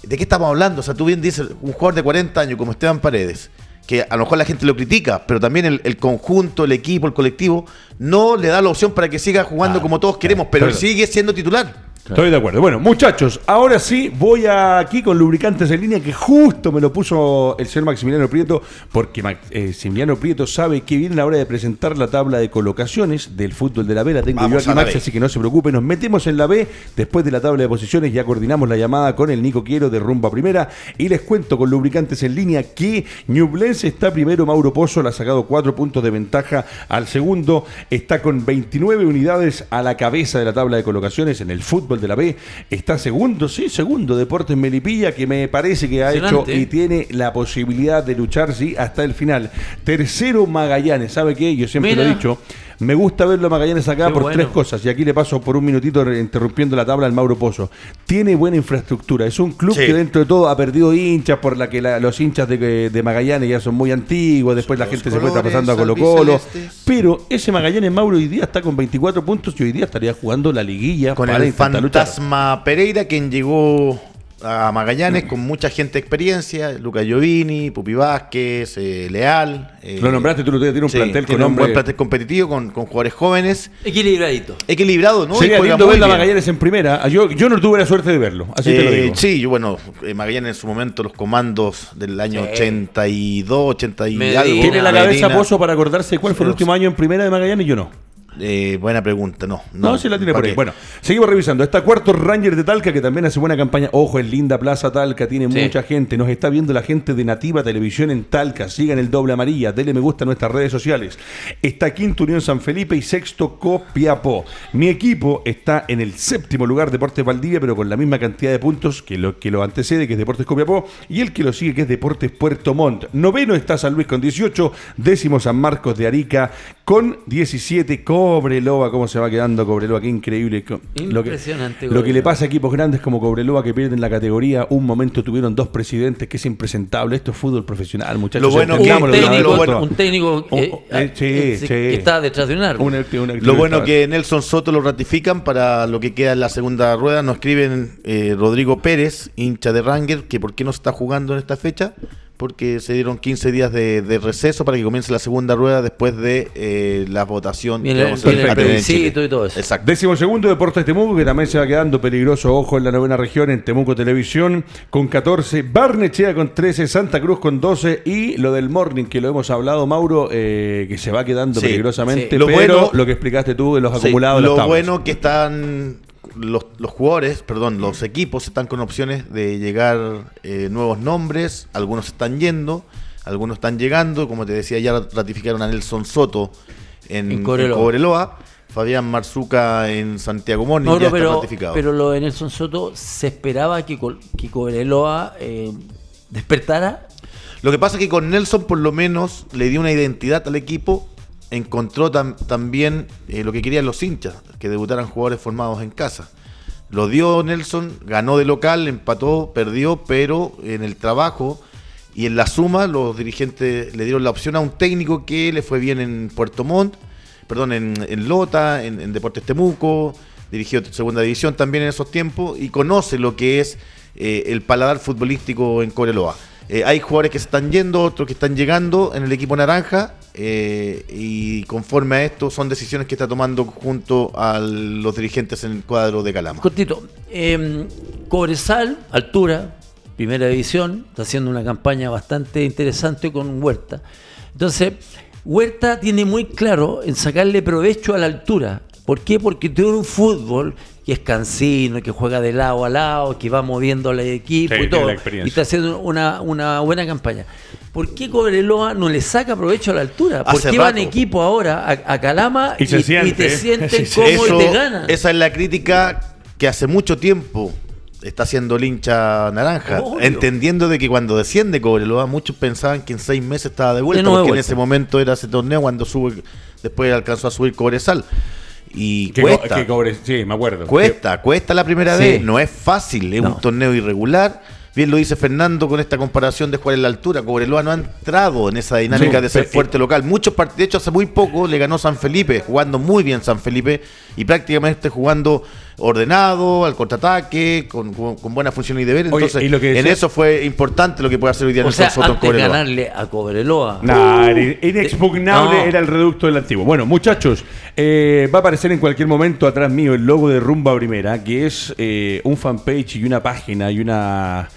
¿de qué estamos hablando? O sea, tú bien dices, un jugador de 40 años como Esteban Paredes, que a lo mejor la gente lo critica, pero también el, el conjunto, el equipo, el colectivo, no le da la opción para que siga jugando como todos queremos, pero sigue siendo titular. Estoy de acuerdo. Bueno, muchachos, ahora sí voy aquí con lubricantes en línea que justo me lo puso el señor Maximiliano Prieto, porque Maximiliano Prieto sabe que viene la hora de presentar la tabla de colocaciones del fútbol de la B. La tengo Vamos yo aquí, a la Max, B. así que no se preocupe. Nos metemos en la B. Después de la tabla de posiciones ya coordinamos la llamada con el Nico Quiero de Rumba Primera. Y les cuento con lubricantes en línea que Ñublense está primero, Mauro Pozo le ha sacado cuatro puntos de ventaja al segundo. Está con 29 unidades a la cabeza de la tabla de colocaciones en el fútbol de la B. Está segundo, sí, segundo Deportes Melipilla, que me parece que ha hecho y tiene la posibilidad de luchar, sí, hasta el final. Tercero Magallanes, ¿sabe qué? Yo siempre lo he dicho. Me gusta verlo a Magallanes acá Qué por bueno. tres cosas. Y aquí le paso por un minutito interrumpiendo la tabla al Mauro Pozo. Tiene buena infraestructura. Es un club Sí. que dentro de todo ha perdido hinchas por la que la- los hinchas de, de Magallanes ya son muy antiguos. Después Son la gente se fue pasando a Colo Colo. Pero ese Magallanes Mauro hoy día está con 24 puntos y hoy día estaría jugando la liguilla Con para el luchar. fantasma Pereira, quien llegó a Magallanes con mucha gente de experiencia, Luca Giovini, Pupi Vázquez, eh, Leal. eh, Lo nombraste tú, lo tiene un sí, plantel tiene con un buen plantel competitivo, con, con jugadores jóvenes, Equilibradito. equilibrado, ¿no? Sería lindo verlo a. Magallanes en primera. Ah, Yo, yo no tuve la suerte de verlo, así te lo Eh, digo. Sí, yo, bueno, eh, Magallanes en su momento, los comandos del año Sí. 82, 80 y Medina. algo. ¿Tiene la cabeza Medina. Pozo para acordarse cuál fue el último año en primera de Magallanes? Yo no. Eh, buena pregunta, no. No, se la tiene ¿para por ahí. qué? Bueno, seguimos revisando. Está cuarto Ranger de Talca, que también hace buena campaña. Ojo, es linda Plaza Talca, tiene Sí. mucha gente. Nos está viendo la gente de Nativa Televisión en Talca. Sigan el doble amarilla, denle me gusta a nuestras redes sociales. Está quinto Unión San Felipe y sexto Copiapó. Mi equipo está en el séptimo lugar, Deportes Valdivia, pero con la misma cantidad de puntos que lo que lo antecede, que es Deportes Copiapó, y el que lo sigue, que es Deportes Puerto Montt. Noveno está San Luis con 18, décimo San Marcos de Arica con 17. Cobreloa, cómo se va quedando Cobreloa, qué increíble. Co- Lo que, Impresionante, lo que le pasa a equipos grandes como Cobreloa que pierden la categoría, un momento tuvieron dos presidentes, que es impresentable. Esto es fútbol profesional, muchachos. Lo bueno Un que- vez técnico, lo un técnico eh, eh, sí, eh, sí. que está detrás de un árbol. Una- una- Lo bueno que Nelson Soto lo ratifican para lo que queda en la segunda rueda. Nos escriben eh, Rodrigo Pérez, hincha de Ranger, que por qué no se está jugando en esta fecha. Porque se dieron 15 días de, de receso para que comience la segunda rueda después de eh, la votación viene el plebiscito y todo eso. Exacto. Décimo segundo Deportes Temuco, que también se va quedando peligroso, ojo, en la novena región, en Temuco Televisión, con 14, Barnechea con 13, Santa Cruz con 12, y lo del Morning, que lo hemos hablado, Mauro, eh, que se va quedando Sí, peligrosamente, sí. Lo pero bueno- lo que explicaste tú de los Sí, acumulados de lo las bueno que están los, los jugadores, perdón, los equipos están con opciones de llegar eh, nuevos nombres, algunos están yendo, algunos están llegando, como te decía, ya ratificaron a Nelson Soto en, En en Cobreloa. Fabián Marzuca en Santiago Morning, No, ya no, está pero, ratificado. pero lo de Nelson Soto se esperaba que, que Cobreloa eh, despertara. Lo que pasa es que con Nelson por lo menos le dio una identidad al equipo, encontró tam- también eh, lo que querían los hinchas, que debutaran jugadores formados en casa. Lo dio Nelson, ganó de local, empató, perdió, pero en el trabajo y en la suma los dirigentes le dieron la opción a un técnico que le fue bien en Puerto Montt, perdón, en, en Lota, en, en Deportes Temuco, dirigió segunda división también en esos tiempos y conoce lo que es eh, el paladar futbolístico en Coreloa. Eh, hay jugadores que se están yendo, otros que están llegando en el equipo naranja eh, y conforme a esto son decisiones que está tomando junto a los dirigentes en el cuadro de Calama. Cortito, eh, Cobresal, altura, primera división, está haciendo una campaña bastante interesante con Huerta. Entonces, Huerta tiene muy claro en sacarle provecho a la altura. ¿Por qué? Porque tiene un fútbol que es cansino, que juega de lado a lado, que va moviendo al equipo Sí, y todo. Y está haciendo una, una buena campaña. ¿Por qué Cobreloa no le saca provecho a la altura? ¿Por Hace qué van equipo ahora a, a Calama Y se siente, te ¿eh? [LAUGHS] sí. como Eso- y te ganan? Esa es la crítica que hace mucho tiempo está haciendo el hincha naranja, Obvio. entendiendo de que cuando desciende Cobreloa muchos pensaban que en seis meses estaba de vuelta, De porque en vuelta. ese momento era ese torneo cuando sube, después alcanzó a subir Cobresal. Y Que co- cuesta, que cobre- sí, me acuerdo. cuesta, cuesta la primera Sí. vez, no es fácil, es No. un torneo irregular. Bien lo dice Fernando con esta comparación de jugar en la altura. Cobreloa no ha entrado en esa dinámica Sí, de ser fuerte local. Muchos partidos, de hecho, hace muy poco le ganó San Felipe, jugando muy bien San Felipe y prácticamente jugando ordenado, al contraataque, con, con- con buena función y deber. Oye, Entonces, y lo que en eso fue importante lo que puede hacer hoy día O sea, Soto antes Cobreloa. ganarle a Cobreloa. Nah, Uh, inexpugnable no. era el reducto del antiguo. Bueno, muchachos, eh, va a aparecer en cualquier momento atrás mío el logo de Rumba Primera, que es eh, un fanpage y una página y una.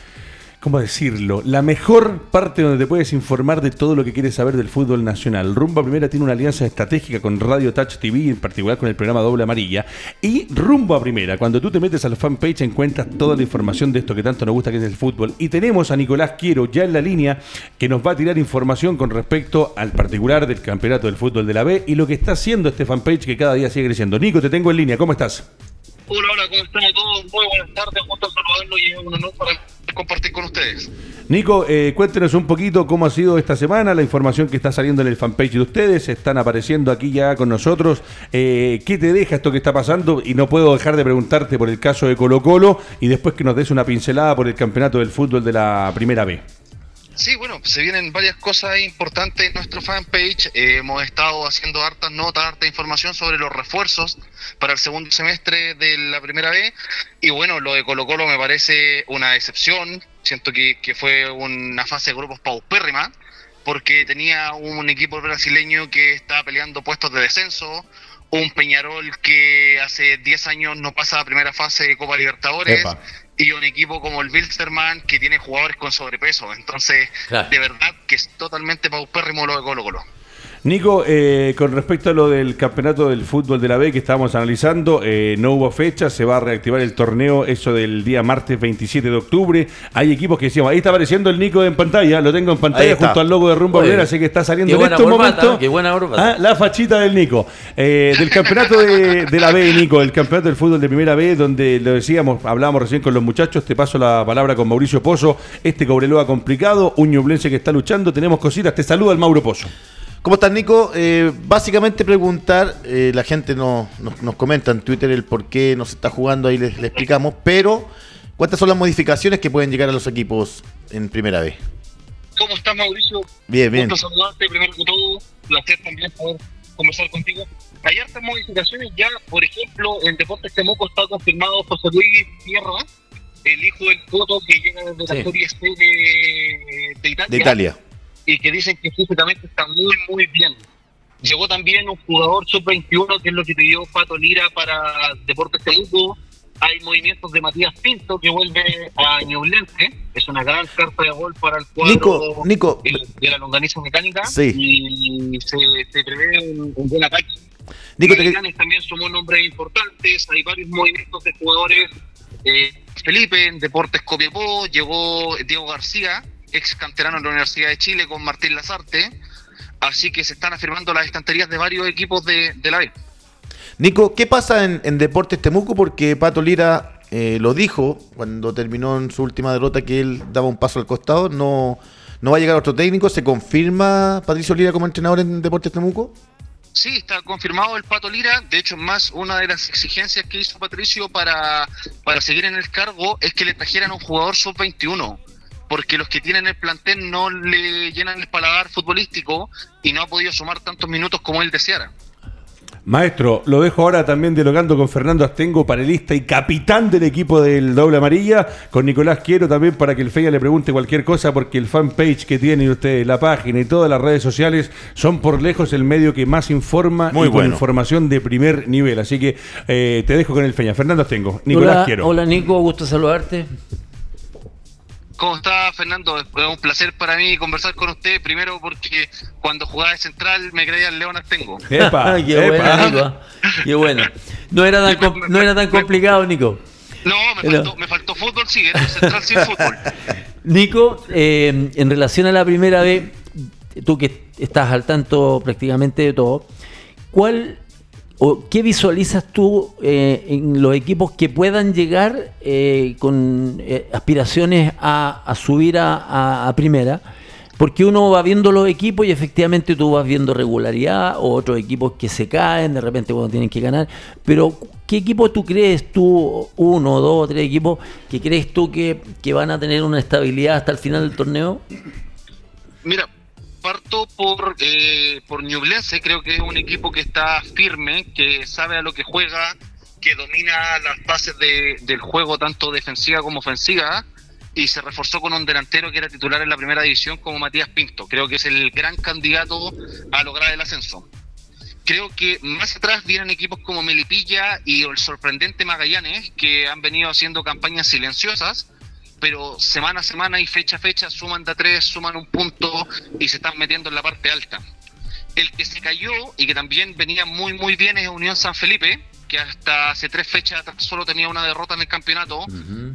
¿Cómo decirlo? La mejor parte donde te puedes informar de todo lo que quieres saber del fútbol nacional. Rumba Primera tiene una alianza estratégica con Radio Touch TV, en particular con el programa Doble Amarilla. Y Rumba Primera, cuando tú te metes al fanpage encuentras toda la información de esto que tanto nos gusta que es el fútbol. Y tenemos a Nicolás Quiero ya en la línea que nos va a tirar información con respecto al particular del campeonato del fútbol de la B y lo que está haciendo este fanpage que cada día sigue creciendo. Nico, te tengo en línea, ¿cómo estás? Hola, hola, ¿cómo están todos? Muy buenas tardes, gusto saludarlos y es un honor para compartir con ustedes. Nico, eh, cuéntenos un poquito cómo ha sido esta semana, la información que está saliendo en el fanpage de ustedes, están apareciendo aquí ya con nosotros. Eh, ¿Qué te deja esto que está pasando? Y no puedo dejar de preguntarte por el caso de Colo Colo y después que nos des una pincelada por el campeonato del fútbol de la Primera B. Sí, bueno, se vienen varias cosas importantes en nuestro fanpage. Eh, hemos estado haciendo hartas notas, harta información sobre los refuerzos para el segundo semestre de la primera B. Y bueno, lo de Colo Colo me parece una excepción. Siento que, que fue una fase de grupos paupérrima, porque tenía un equipo brasileño que estaba peleando puestos de descenso, un Peñarol que hace 10 años no pasa a primera fase de Copa Libertadores Epa. Y un equipo como el Wilstermann que tiene jugadores con sobrepeso. Entonces, Claro. de verdad que es totalmente paupérrimo lo de Colo Colo. Nico, eh, con respecto a lo del campeonato del fútbol de la B que estábamos analizando, eh, no hubo fecha, se va a reactivar el torneo, eso del día martes 27 de octubre. Hay equipos que decíamos, ahí está apareciendo el Nico en pantalla, lo tengo en pantalla junto al logo de Rumba Obrera, así que está saliendo en buena corbata, momento. qué buena corbata. Ah, la fachita del Nico. Eh, del campeonato de, de la B, Nico, el campeonato del fútbol de primera B, donde lo decíamos, hablábamos recién con los muchachos, te paso la palabra con Mauricio Pozo, este Cobreloa complicado, un ñublense que está luchando, tenemos cositas, te saluda el Mauro Pozo. ¿Cómo estás, Nico? Eh, básicamente preguntar, eh, la gente no- nos, nos comenta en Twitter el por qué nos está jugando, ahí les, les explicamos, pero ¿cuántas son las modificaciones que pueden llegar a los equipos en primera vez? ¿Cómo estás, Mauricio? Bien, bien. Gusto saludarte, primero que todo. Placer también poder conversar contigo. Hay hartas modificaciones ya, por ejemplo, en Deportes Temuco está confirmado José Luis Tierra, el hijo del Coto que llega desde Sí. la Serie C de, de Italia. De Italia. Y que dicen que físicamente está muy, muy bien. Llegó también un jugador sub-21, que es lo que pidió Pato Lira para Deportes Temuco. Hay movimientos de Matías Pinto, que vuelve a Ñublense. Es una gran carta de gol para el cuadro Nico, Nico, de, de la longaniza mecánica. Sí. Y se, se prevé un, un buen ataque. Nico, te- también sumó nombres importantes, hay varios movimientos de jugadores. eh, Felipe, en Deportes Copiapó, llegó Diego García, ex canterano de la Universidad de Chile con Martín Lazarte. Así que se están afirmando las estanterías de varios equipos de, de la B. Nico, ¿qué pasa en, en Deportes Temuco? Porque Pato Lira eh, lo dijo cuando terminó en su última derrota que él daba un paso al costado. No, no va a llegar otro técnico. ¿Se confirma Patricio Lira como entrenador en Deportes Temuco? Sí, está confirmado el Pato Lira. De hecho, más una de las exigencias que hizo Patricio para, para seguir en el cargo es que le trajeran un jugador sub-21. Porque los que tienen el plantel no le llenan el paladar futbolístico y no ha podido sumar tantos minutos como él deseara. Maestro, lo dejo ahora también dialogando con Fernando Astengo, panelista y capitán del equipo del Doble Amarilla, con Nicolás Quiero también para que el Feya le pregunte cualquier cosa, porque el fanpage que tiene usted, la página y todas las redes sociales son por lejos el medio que más informa Muy y con información de primer nivel. Así que eh, te dejo con el Feña. Fernando Astengo, Nicolás hola, Quiero. hola Nico, gusto saludarte. ¿Cómo está, Fernando? Es un placer para mí conversar con usted. Primero porque cuando jugaba de central me creía el León Artengo. [LAUGHS] Epa, [LAUGHS] Qué epa. bueno, Nico. Qué bueno. No era tan, no era tan complicado, Nico. No, me Pero- faltó, me faltó fútbol, sí, era central sin fútbol. [LAUGHS] Nico, eh, en relación a la primera vez, tú que estás al tanto prácticamente de todo, ¿cuál o qué visualizas tú eh, en los equipos que puedan llegar eh, con eh, aspiraciones a, a subir a, a- primera? Porque uno va viendo los equipos y efectivamente tú vas viendo regularidad o otros equipos que se caen de repente cuando tienen que ganar. Pero ¿qué equipo tú crees tú, uno, dos, tres equipos, que crees tú que, que van a tener una estabilidad hasta el final del torneo? Mira, parto por, eh, por Ñublense, creo que es un equipo que está firme, que sabe a lo que juega, que domina las bases de- del juego tanto defensiva como ofensiva y se reforzó con un delantero que era titular en la primera división como Matías Pinto. Creo que es el gran candidato a lograr el ascenso. Creo que más atrás vienen equipos como Melipilla y el sorprendente Magallanes, que han venido haciendo campañas silenciosas, pero semana a semana y fecha a fecha suman de a tres, suman un punto y se están metiendo en la parte alta. El que se cayó y que también venía muy muy bien es Unión San Felipe, que hasta hace tres fechas solo tenía una derrota en el campeonato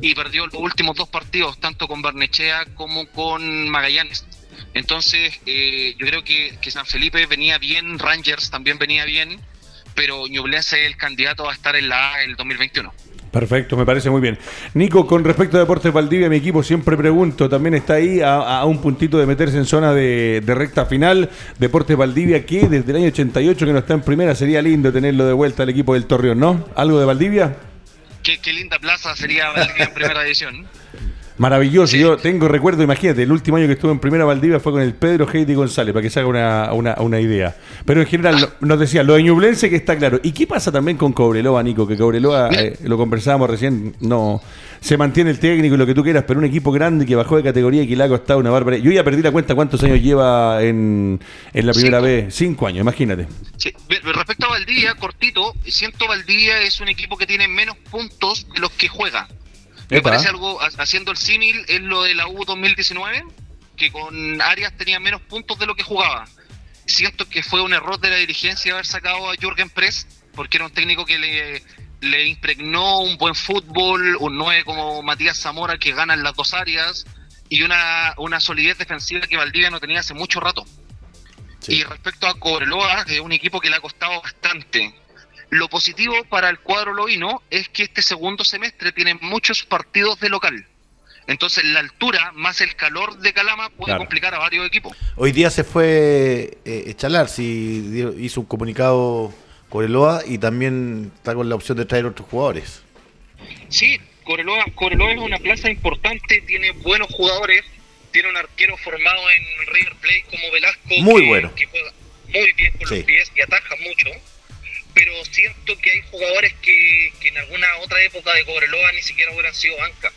y perdió los últimos dos partidos, tanto con Barnechea como con Magallanes. Entonces, eh, yo creo que, que San Felipe venía bien, Rangers también venía bien, pero Ñublense es el candidato a estar en la A el 2021. Perfecto, me parece muy bien. Nico, con respecto a Deportes Valdivia, mi equipo siempre pregunto, también está ahí a, un puntito de meterse en zona de, de recta final. Deportes Valdivia, que desde el año 88 que no está en primera, sería lindo tenerlo de vuelta al equipo del Torreón, ¿no? ¿Algo de Valdivia? Qué, qué linda plaza sería Valdivia en primera división. Maravilloso, yo tengo recuerdo, imagínate, el último año que estuve en Primera Valdivia fue con el Pedro Heidi González, para que se haga una, una- una idea. Pero en general, lo- nos decía, lo de Ñublense que está claro. ¿Y qué pasa también con Cobreloa, Nico? Que Cobreloa, eh, lo conversábamos recién, no se mantiene el técnico y lo que tú quieras, pero un equipo grande que bajó de categoría y que le ha costado una bárbara. Yo ya perdí la cuenta cuántos años lleva en, en la primera Cinco. vez. Cinco años, imagínate. Sí, Respecto a Valdivia, cortito, siento Valdivia es un equipo que tiene menos puntos de los que juega. Me parece algo, ha- haciendo el símil, es lo de la U 2019, que con Arias tenía menos puntos de lo que jugaba. Siento que fue un error de la dirigencia haber sacado a Jürgen Press, porque era un técnico que le, le impregnó un buen fútbol, un 9 como Matías Zamora que gana en las dos áreas, y una, una solidez defensiva que Valdivia no tenía hace mucho rato. Y respecto a Cobreloa, es un equipo que le ha costado bastante. Lo positivo para el cuadro loíno es que este segundo semestre tiene muchos partidos de local. Entonces la altura más el calor de Calama puede Claro. complicar a varios equipos. Hoy día se fue eh, Chalar, dio- hizo un comunicado Coreloa y también está con la opción de traer otros jugadores. Sí, Cobreloa, Cobreloa es una plaza importante, tiene buenos jugadores, tiene un arquero formado en River Plate como Velasco. Muy que- bueno. Que juega muy bien con Sí. los pies y ataja mucho. Pero siento que hay jugadores que, que en alguna otra época de Cobreloa ni siquiera hubieran sido banca.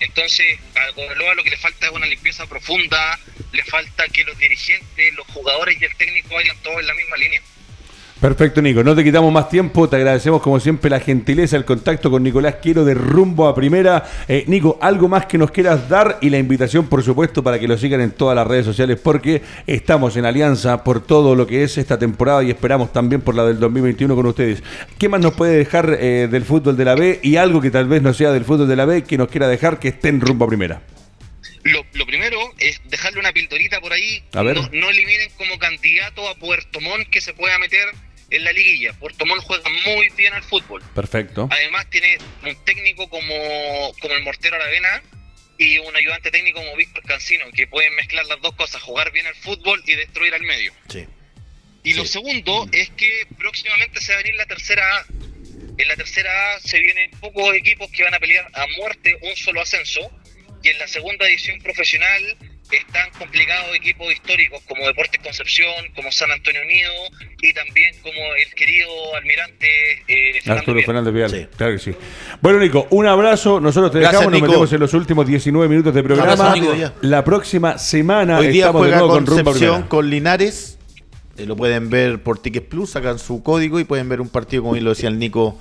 Entonces, a Cobreloa lo que le falta es una limpieza profunda, le falta que los dirigentes, los jugadores y el técnico vayan todos en la misma línea. Perfecto, Nico. No te quitamos más tiempo. Te agradecemos, como siempre, la gentileza, el contacto con Nicolás Quiero de rumbo a primera. Eh, Nico, algo más que nos quieras dar y la invitación, por supuesto, para que lo sigan en todas las redes sociales, porque estamos en alianza por todo lo que es esta temporada y esperamos también por la del 2021 con ustedes. ¿Qué más nos puede dejar eh, del fútbol de la B y algo que tal vez no sea del fútbol de la B que nos quiera dejar que esté en rumbo a primera? Lo, lo, primero es dejarle una pildorita por ahí. A ver. No, no eliminen como candidato a Puerto Montt que se pueda meter en la liguilla. Puerto Montt juega muy bien al fútbol. Perfecto. Además tiene un técnico como, como el Mortero Aravena y un ayudante técnico como Víctor Cancino, que pueden mezclar las dos cosas, jugar bien al fútbol y destruir al medio. Sí. Y lo segundo es que próximamente se va a venir la tercera A. En la tercera A se vienen pocos equipos que van a pelear a muerte un solo ascenso. Y en la segunda división profesional están complicados equipos históricos como Deportes Concepción, como San Antonio Unido y también como el querido almirante eh, Fernando Arturo Vial. Fernández Vial. Sí. Claro que sí. Bueno, Nico, un abrazo. Nosotros te Gracias, dejamos, nos Nico. metemos en los últimos 19 minutos de programa. Abrazo. La próxima semana Hoy día estamos de juega nuevo con Rumba Concepción con Linares. Eh, lo pueden ver por Tickets Plus, sacan su código y pueden ver un partido, como bien lo decía el Nico,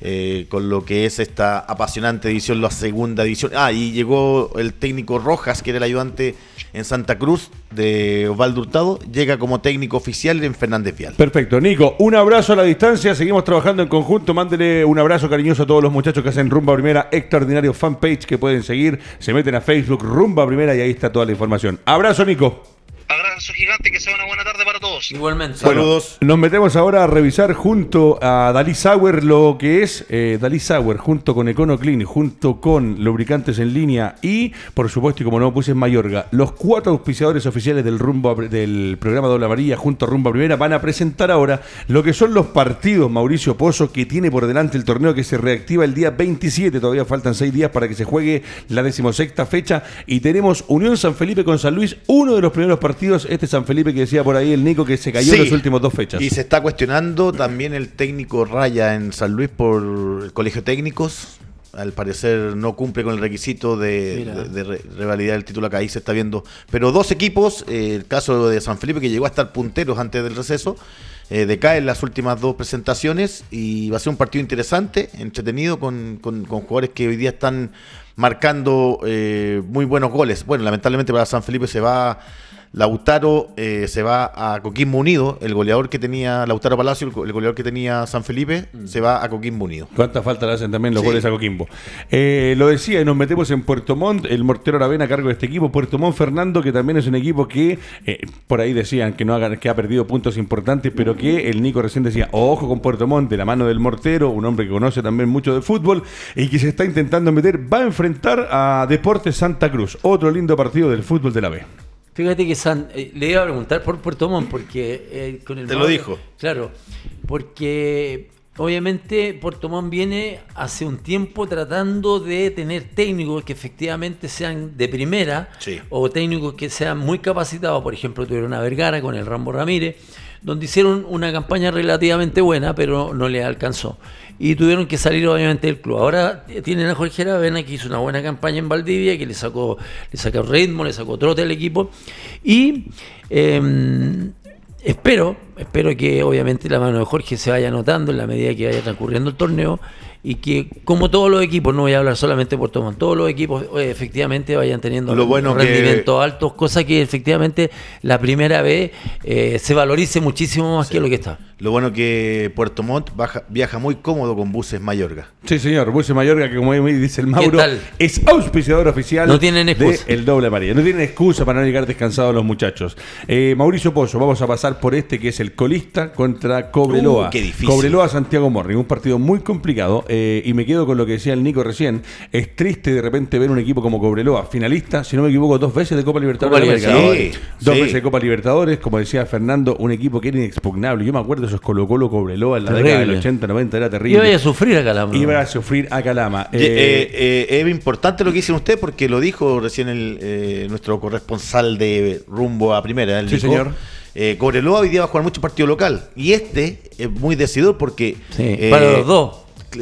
eh, con lo que es esta apasionante edición, la segunda división. Ah, y llegó el técnico Rojas, que era el ayudante en Santa Cruz de Osvaldo Hurtado, llega como técnico oficial en Fernández Vial. Perfecto, Nico, un abrazo a la distancia, seguimos trabajando en conjunto, mándele un abrazo cariñoso a todos los muchachos que hacen Rumba Primera, extraordinario fanpage que pueden seguir, se meten a Facebook Rumba Primera y ahí está toda la información. Abrazo, Nico. Abrazo gigante, que sea una buena tarde para todos. Igualmente. Saludos. Nos metemos ahora a revisar junto a Dalí Sauer lo que es eh, Dalí Sauer, junto con Econo Clean, junto con Lubricantes en Línea y, por supuesto, y como no puse en Mayorga, los cuatro auspiciadores oficiales del rumbo a- del programa Doble Amarilla junto a Rumba Primera van a presentar ahora lo que son los partidos Mauricio Pozo que tiene por delante el torneo que se reactiva el día 27, todavía faltan seis días para que se juegue la decimosexta fecha y tenemos Unión San Felipe con San Luis, uno de los primeros partidos, este San Felipe que decía por ahí el Que se cayó en Sí. las últimas dos fechas. Y se está cuestionando también el técnico Raya en San Luis por el Colegio Técnicos. Al parecer no cumple con el requisito de, Mira. de- de re- revalidar el título acá. Ahí se está viendo. Pero dos equipos, eh, el caso de San Felipe que llegó a estar punteros antes del receso, eh, decae en las últimas dos presentaciones y va a ser un partido interesante, entretenido, con, con- con jugadores que hoy día están marcando eh, muy buenos goles. Bueno, lamentablemente para San Felipe se va Lautaro, eh, se va a Coquimbo Unido, el goleador que tenía Lautaro Palacio, el go- el goleador que tenía San Felipe, se va a Coquimbo Unido. ¿Cuánta falta le hacen también los Sí. goles a Coquimbo? Eh, lo decía, y nos metemos en Puerto Montt, el Mortero Aravena a cargo de este equipo. Puerto Montt Fernando, que también es un equipo que, eh, por ahí decían que, no ha, que ha perdido puntos importantes, pero que el Nico recién decía, ojo con Puerto Montt, de la mano del Mortero, un hombre que conoce también mucho de fútbol y que se está intentando meter, va a enfrentar a Deportes Santa Cruz, otro lindo partido del fútbol de la B. Fíjate que San, eh, le iba a preguntar por Puerto Montt porque eh, con el Te lo dijo. Claro, porque obviamente Puerto Montt viene hace un tiempo tratando de tener técnicos que efectivamente sean de primera Sí. o técnicos que sean muy capacitados. Por ejemplo, tuvieron a Vergara con el Rambo Ramírez, donde hicieron una campaña relativamente buena, pero no le alcanzó. Y tuvieron que salir obviamente del club. Ahora tienen a Jorge Aravena que hizo una buena campaña en Valdivia, que le sacó, le sacó ritmo, le sacó trote al equipo. Y eh, espero, espero que obviamente la mano de Jorge se vaya notando en la medida que vaya transcurriendo el torneo y que como todos los equipos, no voy a hablar solamente por Puerto Montt, todos los equipos eh, efectivamente vayan teniendo Lo bueno que- rendimientos altos, cosa que efectivamente la primera vez eh, se valorice muchísimo más que lo que está. Lo bueno que Puerto Montt baja- viaja muy cómodo con buses Mayorga. Sí, señor. Buses Mayorga, que como ahí dice el Mauro, es auspiciador oficial No tienen excusa. de el doble amarilla. No tienen excusa para no llegar descansados los muchachos. Eh, Mauricio Pozo, vamos a pasar por este que es el colista contra Cobreloa. Uh, qué difícil. Cobreloa Santiago Morning, un partido muy complicado. eh, y me quedo con lo que decía el Nico recién. Es triste de repente ver un equipo como Cobreloa, finalista, si no me equivoco, dos veces de Copa Libertadores. Dos Sí. veces de Copa Libertadores, como decía Fernando, un equipo que era inexpugnable. Yo me acuerdo de esos Colo Colo Cobreloa en la Terrible. década del 80, 90, era terrible. vaya a sufrir acá la Iba a sufrir a Calama. Eh, eh, eh, es importante lo que dicen usted porque lo dijo recién el, eh, nuestro corresponsal de rumbo a primera. el Sí, Nico. señor. Eh, Cobreloa hoy día va a jugar mucho partido local y este es muy decidor porque Sí, eh, para los dos.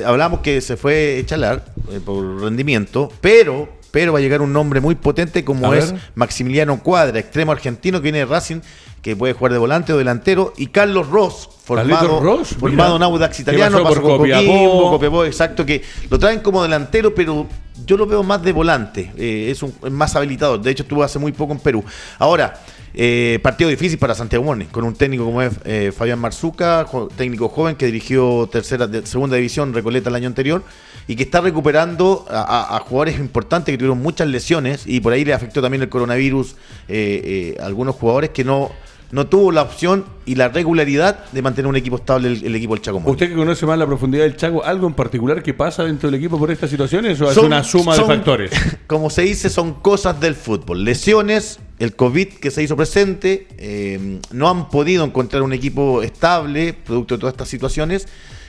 hablamos que se fue Chalar eh, por rendimiento, pero pero va a llegar un nombre muy potente como A es ver. Maximiliano Cuadra, extremo argentino que viene de Racing, que puede jugar de volante o delantero, y Carlos Ross, formado, Ross, formado en Audax italiano, pasó pasó por Copiapó. Copiapó, exacto, que lo traen como delantero, pero yo lo veo más de volante, eh, es, un, es más habilitador, de hecho estuvo hace muy poco en Perú. Ahora, eh, partido difícil para Santiago Morning, con un técnico como es eh, Fabián Marzuca, jo- técnico joven que dirigió tercera, de- segunda división Recoleta el año anterior y que está recuperando a, a- a jugadores importantes que tuvieron muchas lesiones y por ahí le afectó también el coronavirus eh, eh, a algunos jugadores que no, no tuvo la opción y la regularidad de mantener un equipo estable el, el equipo del Chaco. Usted que conoce más la profundidad del Chaco, ¿algo en particular que pasa dentro del equipo por estas situaciones o es Son- una suma son- de factores? [LAUGHS] Como se dice, son cosas del fútbol. Lesiones, el COVID que se hizo presente, eh, no han podido encontrar un equipo estable producto de todas estas situaciones.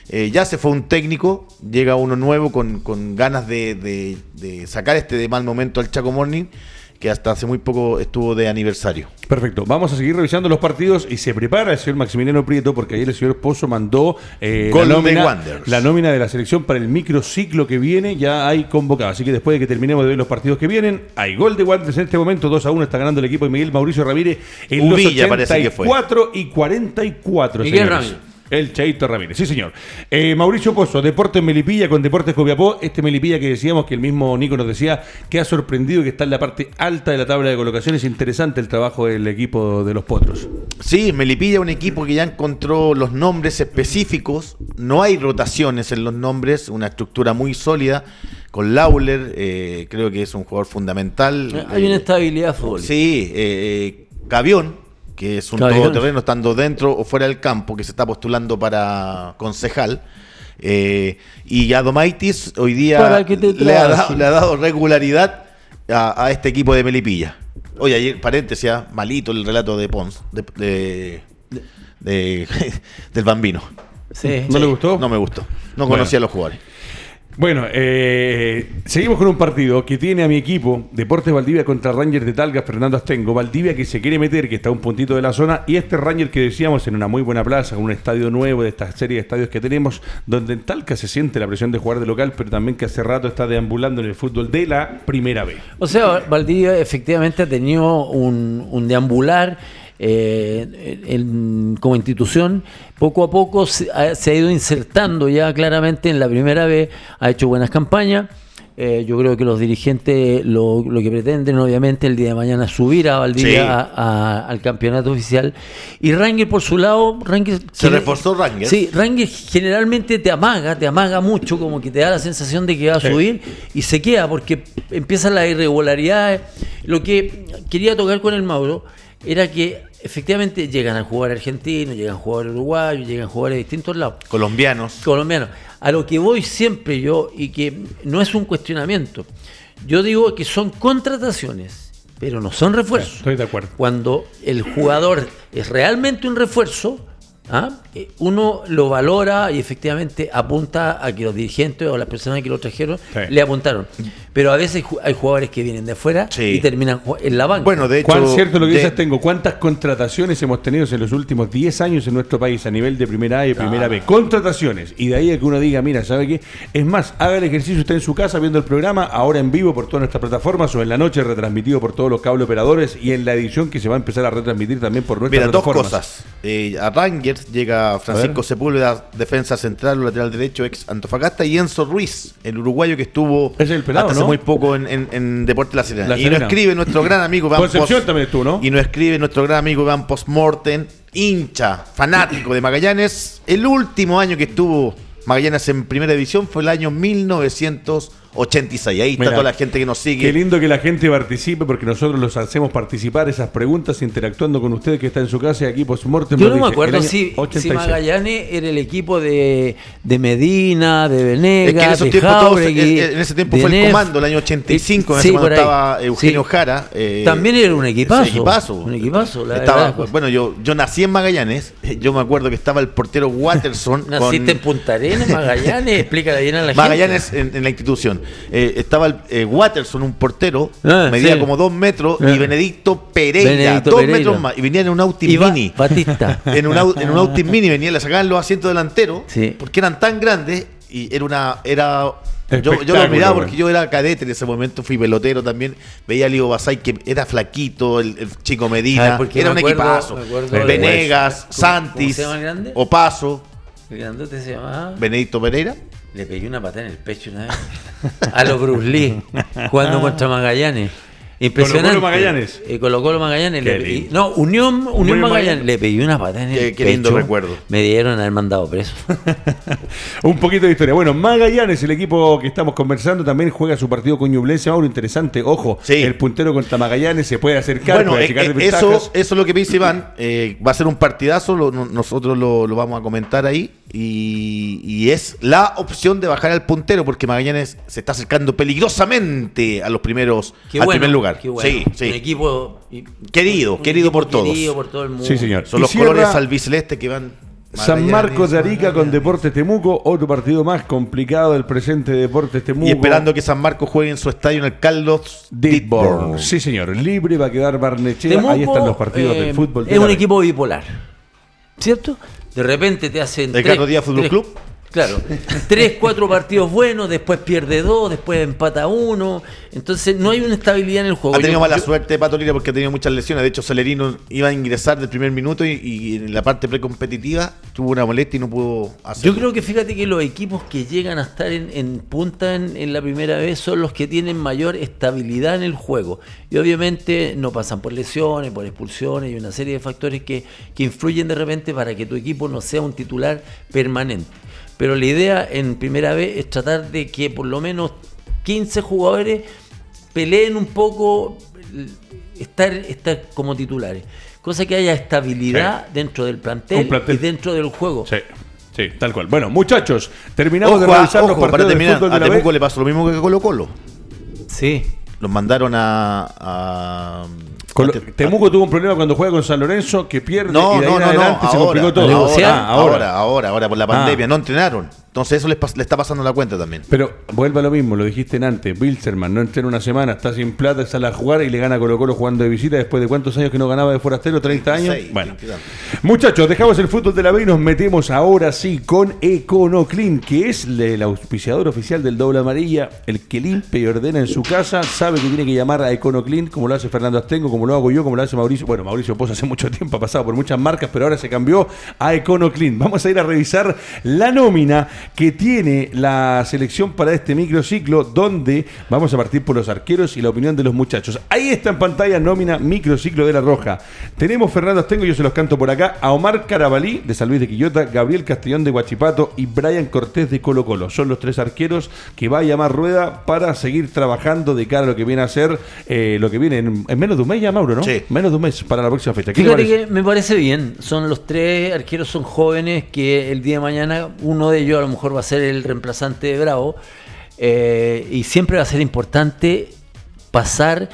Eh, ya se fue un técnico, llega uno nuevo con, con ganas de, de- de sacar este de mal momento al Chaco Morning, que hasta hace muy poco estuvo de aniversario. Perfecto, vamos a seguir revisando los partidos y se prepara el señor Maximiliano Prieto porque ayer el señor Pozo mandó eh, la, Gol de nómina, la nómina de la selección para el microciclo que viene, ya hay convocado. Así que después de que terminemos de ver los partidos que vienen, hay gol de Wanderers en este momento, 2 a 1 está ganando el equipo de Miguel Mauricio Ramírez en Uvilla los parece que fue. 84 y 44. Miguel señores. Ramírez. El Chaito Ramírez, sí señor. Eh, Mauricio Pozo, Deportes Melipilla con Deportes Copiapó. Este Melipilla que decíamos que el mismo Nico nos decía que ha sorprendido que está en la parte alta de la tabla de colocaciones. Interesante el trabajo del equipo de los Potros. Sí, Melipilla un equipo que ya encontró los nombres específicos. No hay rotaciones en los nombres, una estructura muy sólida. Con Lauler, eh, creo que es un jugador fundamental. Hay una Eh, estabilidad futbolística. Sí, eh, eh, Gavión, que es un Gavión. todoterreno estando dentro o fuera del campo, que se está postulando para concejal. Eh, y Adomaitis hoy día te le, ha dado, le ha dado regularidad a, a este equipo de Melipilla. Oye, ayer, paréntesis, ah, malito el relato de Pons, de, de- de- [LAUGHS] del bambino. Sí. ¿No le gustó? No me gustó. No Bueno. conocía a los jugadores. Bueno, eh, seguimos con un partido que tiene a mi equipo, Deportes Valdivia contra Rangers de Talga, Fernando Astengo. Valdivia que se quiere meter, que está a un puntito de la zona, y este Ranger que decíamos en una muy buena plaza, un estadio nuevo de esta serie de estadios que tenemos, donde en Talca se siente la presión de jugar de local, pero también que hace rato está deambulando en el fútbol de la primera vez. O sea, Valdivia efectivamente ha tenido un deambular eh, en- como institución. Poco a poco se ha, se ha ido insertando ya claramente en la primera vez, ha hecho buenas campañas. Eh, yo creo que los dirigentes lo, lo que pretenden, obviamente, el día de mañana es subir a Valdivia Sí. a- a- al campeonato oficial. Y Ranger, por su lado, Ranger Se reforzó Rangers. Sí, Ranger generalmente te amaga, te amaga mucho, como que te da la sensación de que va a Sí. subir y se queda porque empiezan las irregularidades. Lo que quería tocar con el Mauro era que efectivamente llegan a jugar argentinos, llegan a jugar uruguayos, llegan a jugar de distintos lados Colombianos. colombianos. A lo que voy siempre yo, y que no es un cuestionamiento, yo digo que son contrataciones, pero no son refuerzos. Estoy de acuerdo. Cuando el jugador es realmente un refuerzo, ¿ah? Eh, uno lo valora y efectivamente apunta a que los dirigentes o las personas que lo trajeron Sí. le apuntaron. Pero a veces hay jugadores que vienen de afuera Sí. y terminan en la banca. Bueno, de hecho. ¿Cuán cierto lo que de- dices tengo? ¿Cuántas contrataciones hemos tenido en los últimos 10 años en nuestro país a nivel de primera A y primera B? Contrataciones. Y de ahí a que uno diga, mira, ¿sabe qué? Es más, haga el ejercicio usted en su casa viendo el programa, ahora en vivo por todas nuestras plataformas o en la noche retransmitido por todos los cable operadores y en la edición que se va a empezar a retransmitir también por nuestras Mira, dos plataformas. cosas. Eh, a Llega Francisco. Sepúlveda, defensa central o lateral derecho, ex Antofagasta, y Enzo Ruiz, el uruguayo que estuvo Es el pelado, hasta hace ¿no? muy poco en, en, en Deporte La Serena. La y nos escribe nuestro gran amigo Iván Concepción Post- también estuvo, ¿no? Y nos escribe nuestro gran amigo Iván Postmortem, hincha, fanático de Magallanes. El último año que estuvo Magallanes en primera división fue el año 1986. Ahí está Mira, toda la gente que nos sigue. Qué lindo que la gente participe porque nosotros los hacemos participar esas preguntas interactuando con usted que está en su casa y aquí postmortem. Yo nos no me acuerdo si, si 86. Magallanes era el equipo de, de Medina, de Es Venegas, que en esos de tiempos todos- Jauregui, en, en ese tiempo de fue el comando, el año 85, en Sí, ese cuando por estaba Eugenio Sí. Jara. eh, También era un equipazo. Un equipazo, la Estaba- verdad. bueno, yo, yo nací en Magallanes, yo me acuerdo que estaba el portero Watterson. [LAUGHS] Naciste con- en Punta Arenas, Magallanes, explícale bien a la gente. Magallanes en, en la institución. Eh, estaba el, eh, Watterson, un portero, Ah, medía sí. como dos metros, Ah. y Benedicto Pereira, Benedicto dos Pereira. metros más. Y venía en un Ba- Mini. Batista. [LAUGHS] en un, en un Autis Mini venía, le sacaban los asientos delanteros, Sí. porque eran tan grandes y era una era Yo, yo lo miraba porque yo era cadete en ese momento, fui pelotero también. Veía a Ligo Basay que era flaquito, el, el chico Medina. ¿Sabes por qué Era me un acuerdo? equipazo. Venegas, ¿Cómo- Santis? Opaso, grandote se llamaba. Benedicto Pereira. Le pegué una patada en el pecho una vez. A los Bruce Lee, jugando contra Magallanes. Impresionante. Colo-Colo Magallanes. Eh, Colo-Colo Magallanes. Qué le lindo. no, Unión, Unión, Unión Magallanes. Magallanes. Le pegué una patada en el Qué- pecho. qué lindo recuerdo. Me dieron haber mandado preso. [LAUGHS] Un poquito de historia. Bueno, Magallanes, el equipo que estamos conversando, también juega su partido con Ñublense. Mauro, interesante. Ojo, Sí. el puntero contra Magallanes se puede acercar, Bueno, puede eh, checar eh, de eso, eso es lo que me dice Iván. eh, va a ser un partidazo, lo- nosotros lo, lo vamos a comentar ahí. Y, y es la opción de bajar al puntero, porque Magallanes se está acercando peligrosamente a los primeros, Qué al bueno, primer lugar. Qué bueno. Sí, sí. Un equipo y- Querido, un querido equipo por todos. Querido por todo el mundo. Sí, señor. Son Y los cierra colores albiceleste que van. San Marcos de Arica con. Deportes Temuco, otro partido más complicado del presente de Deportes Temuco. Y esperando que San Marcos juegue en su estadio en el Carlos Ditborn. Ditborn. Sí, señor. Libre va a quedar Barnechea. Temuco, Ahí están los partidos eh, del fútbol. de Es la un equipo bipolar. ¿Cierto? De repente te hacen. ¿El Carlos Díaz Fútbol tres- Club? Claro. Tres, cuatro partidos buenos, después pierde dos, después empata uno. Entonces no hay una estabilidad en el juego. Ha tenido Yo- mala yo- suerte Pato Lira porque ha tenido muchas lesiones. De hecho, Celerino iba a ingresar del primer minuto y, y en la parte precompetitiva tuvo una molestia y no pudo hacerlo. Yo creo que fíjate que los equipos que llegan a estar en, en punta en, en la primera vez son los que tienen mayor estabilidad en el juego. Y obviamente no pasan por lesiones, por expulsiones y una serie de factores que, que influyen de repente para que tu equipo no sea un titular permanente. Pero la idea en primera vez es tratar de que por lo menos 15 jugadores peleen un poco, estar, estar como titulares. Cosa que haya estabilidad dentro del plantel, plantel. y dentro del juego. Sí, sí, tal cual. Bueno, muchachos, terminamos Ojo, de revisar los ojo, partidos para terminar, fútbol de a la Temuco B. le pasó lo mismo que a Colo Colo. Sí. Los mandaron a... a- Temuco tuvo un problema cuando juega con San Lorenzo, que pierde No, y de ahí no, en no, adelante se ahora, complicó todo. Ah, ahora, ahora, ahora, por la pandemia, Ah. no entrenaron. Entonces eso le está pasando la cuenta también. Pero vuelve a lo mismo, lo dijiste en antes. Bilzerman no entrena una semana, está sin plata, sale a jugar y le gana a Colo Colo jugando de visita después de cuántos años que no ganaba de forastero, 30 años. 26, bueno, 20 y tantos. muchachos, dejamos el fútbol de la B y nos metemos ahora sí con Econoclean, que es el auspiciador oficial del doble amarilla, el que limpia y ordena en su casa, sabe que tiene que llamar a Econoclean, como lo hace Fernando Astengo, como lo hago yo, como lo hace Mauricio. Bueno, Mauricio Pozo hace mucho tiempo ha pasado por muchas marcas, pero ahora se cambió a Econoclean. Vamos a ir a revisar la nómina que tiene la selección para este microciclo, donde vamos a partir por los arqueros y la opinión de los muchachos. Ahí está en pantalla nómina microciclo de la Roja. Tenemos Fernando Astengo, yo se los canto por acá, a Omar Carabalí de San Luis de Quillota, Gabriel Castellón de Guachipato y Brian Cortés de Colo Colo. Son los tres arqueros que va a llamar Rueda para seguir trabajando de cara a lo que viene a ser, eh, lo que viene en, en menos de un mes ya, Mauro, ¿no? Sí. Menos de un mes para la próxima fecha. ¿Qué le Fíjate parece? que me parece bien. Son los tres arqueros, son jóvenes que el día de mañana uno de ellos a lo mejor va a ser el reemplazante de Bravo. eh, y siempre va a ser importante pasar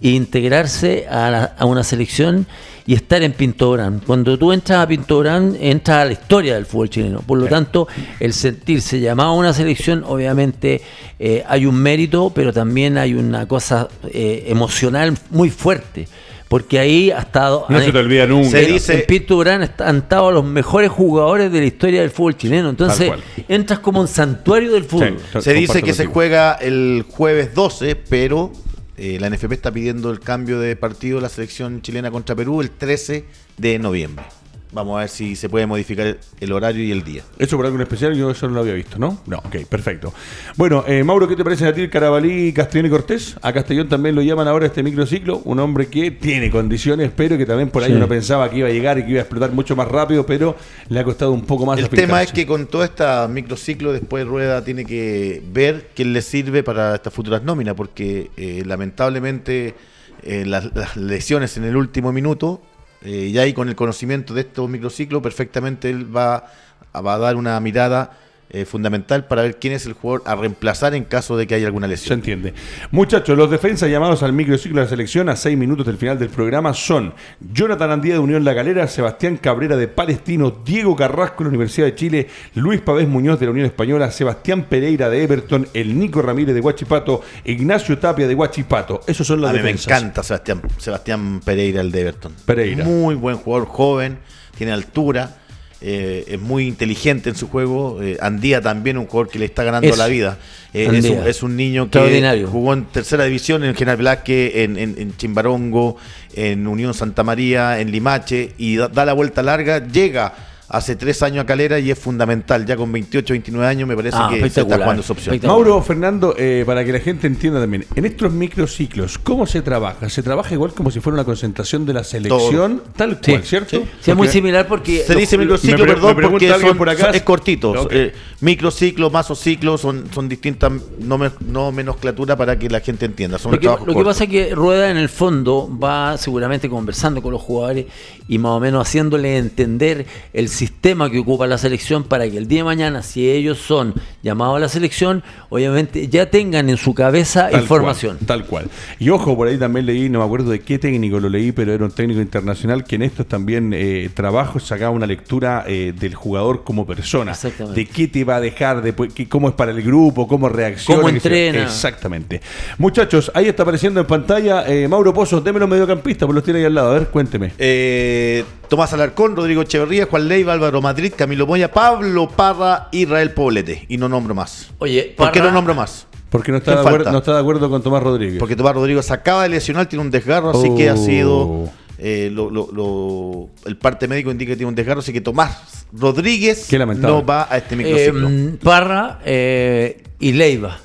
e integrarse a, la- a una selección y estar en Pintobrán. Cuando tú entras a Pintobrán, entras a la historia del fútbol chileno. Por lo tanto, el sentirse llamado a una selección, obviamente eh, hay un mérito, pero también hay una cosa eh, emocional muy fuerte. Porque ahí ha estado. No se te olvida nunca. Se en- dice- en Pintobrán est- han estado los mejores jugadores de la historia del fútbol chileno. Entonces, entras como un santuario del fútbol. Sí. Se dice que se juega el jueves 12, pero eh, la NFP está pidiendo el cambio de partido de la selección chilena contra Perú el 13 de noviembre. Vamos a ver si se puede modificar el horario y el día. ¿Eso por algo en especial? Yo eso no lo había visto, ¿no? No, ok, perfecto. Bueno, eh, Mauro, ¿qué te parece a ti el Carabalí, Castellón y Cortés? A Castellón también lo llaman ahora este microciclo, un hombre que tiene condiciones, pero que también por ahí Sí. uno pensaba que iba a llegar y que iba a explotar mucho más rápido, pero le ha costado un poco más El tema es que con todo este microciclo después Rueda tiene que ver qué le sirve para estas futuras nóminas, porque eh, lamentablemente eh, las, las lesiones en el último minuto, eh, y ahí con el conocimiento de estos microciclos, perfectamente él va, va a dar una mirada eh, fundamental para ver quién es el jugador a reemplazar en caso de que haya alguna Se lesión. entiende. Muchachos, los defensas llamados al microciclo de la selección a seis minutos del final del programa son Jonathan Andía de Unión La Galera, Sebastián Cabrera de Palestino, Diego Carrasco de la Universidad de Chile, Luis Pavés Muñoz de la Unión Española, Sebastián Pereira de Everton, el Nico Ramírez de Guachipato, Ignacio Tapia de Guachipato. Esos son los A mí me defensas. encanta Sebastián, Sebastián Pereira, el de Everton. Pereira. Muy buen jugador, joven, tiene altura. Eh, es muy inteligente en su juego. Eh, Andía también, un jugador que le está ganando Eso. la vida. Eh, es, un, es un niño que jugó en tercera división, en General Velázquez, en, en- en Chimbarongo, en Unión Santa María, en Limache, y da, da la vuelta larga, llega hace tres años a Calera y es fundamental. Ya con 28, 29 años me parece Ah, que se está jugando esa opción. Mauro, Fernando, eh, para que la gente entienda también, en estos microciclos, ¿cómo se trabaja? ¿Se trabaja igual como si fuera una concentración de la selección? Tal Sí, cual, ¿cierto? sí. Sí, es muy similar porque. Se dice microciclo, pre- perdón, porque alguien son- por acá. son- es cortito. Ok. Eh, microciclo, masociclo, son, son distintas no, me- no menosclatura para que la gente entienda. Son Lo que, pasa es que Rueda en el fondo va seguramente conversando con los jugadores y más o menos haciéndole entender el sistema que ocupa la selección para que el día de mañana, si ellos son llamados a la selección, obviamente ya tengan en su cabeza Tal información. cual, tal cual. Y ojo, por ahí también leí, no me acuerdo de qué técnico lo leí, pero era un técnico internacional que en estos también eh, trabajos sacaba una lectura eh, del jugador como persona. Exactamente. De qué te va a dejar, de qué- cómo es para el grupo, cómo reacciona. Cómo entrena. Exactamente. Muchachos, ahí está apareciendo en pantalla eh, Mauro Pozo, deme los mediocampistas, pues los tiene ahí al lado. A ver, cuénteme. Eh, Tomás Alarcón, Rodrigo Echeverría, Juan Leiva, Álvaro Madrid, Camilo Moya, Pablo Parra, Israel Poblete. Y no nombro más. Oye, ¿Por qué Parra- no nombro más? Porque no está, ¿Quién de acuerdo, falta? no está de acuerdo con Tomás Rodríguez. Porque Tomás Rodrigo se acaba de lesionar, tiene un desgarro, así que ha Oh. sido. eh, lo- lo- lo- el parte médico indica que tiene un desgarro, así que Tomás Rodríguez Qué lamentable. no va a este eh, microciclo. Parra eh, y Leiva.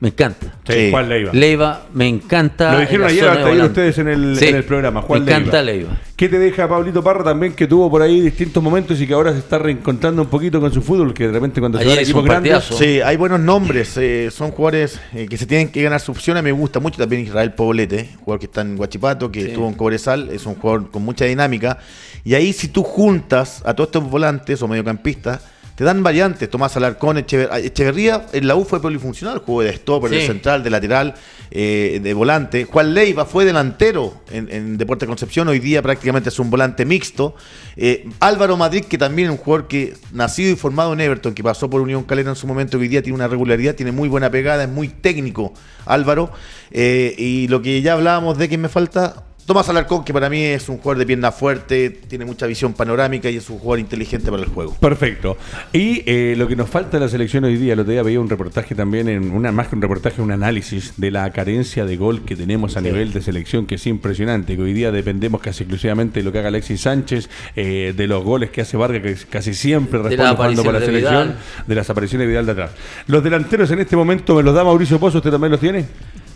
Me encanta. Sí, Sí. Juan Leiva. Leiva, me encanta. Lo dijeron ayer, ayer ustedes en el, Sí, en el programa. Juan me encanta Leiva. ¿Qué te deja Pablito Parra también, que tuvo por ahí distintos momentos y que ahora se está reencontrando un poquito con su fútbol, que de repente cuando se Ayer van hizo equipos un grandes... partidazo. Sí, hay buenos nombres, eh, son jugadores eh, que se tienen que ganar su opción. A me gusta mucho también Israel Poblete, jugador que está en Guachipato, que estuvo en Cobresal, es un jugador con mucha dinámica. Y ahí si tú juntas a todos estos volantes o mediocampistas, te dan variantes. Tomás Alarcón, Echever- Echeverría, en la U fue polifuncional, jugó de stopper, de central, de lateral, eh, de volante. Juan Leiva fue delantero en, en Deportes Concepción, hoy día prácticamente es un volante mixto. Eh, Álvaro Madrid, que también es un jugador que nacido y formado en Everton, que pasó por Unión Calera en su momento, que hoy día tiene una regularidad, tiene muy buena pegada, es muy técnico Álvaro. Eh, y lo que ya hablábamos de que me falta, Tomás Alarcón, que para mí es un jugador de pierna fuerte, tiene mucha visión panorámica y es un jugador inteligente para el juego. Perfecto. Y eh, lo que nos falta en la selección hoy día, el otro día veía un reportaje también, en una más que un reportaje, un análisis de la carencia de gol que tenemos a nivel de selección, que es impresionante, que hoy día dependemos casi exclusivamente de lo que haga Alexis Sánchez, eh, de los goles que hace Vargas, que casi siempre responde jugando por la de selección, Vidal. de las apariciones de Vidal de atrás. Los delanteros en este momento me los da Mauricio Pozo, ¿usted también los tiene?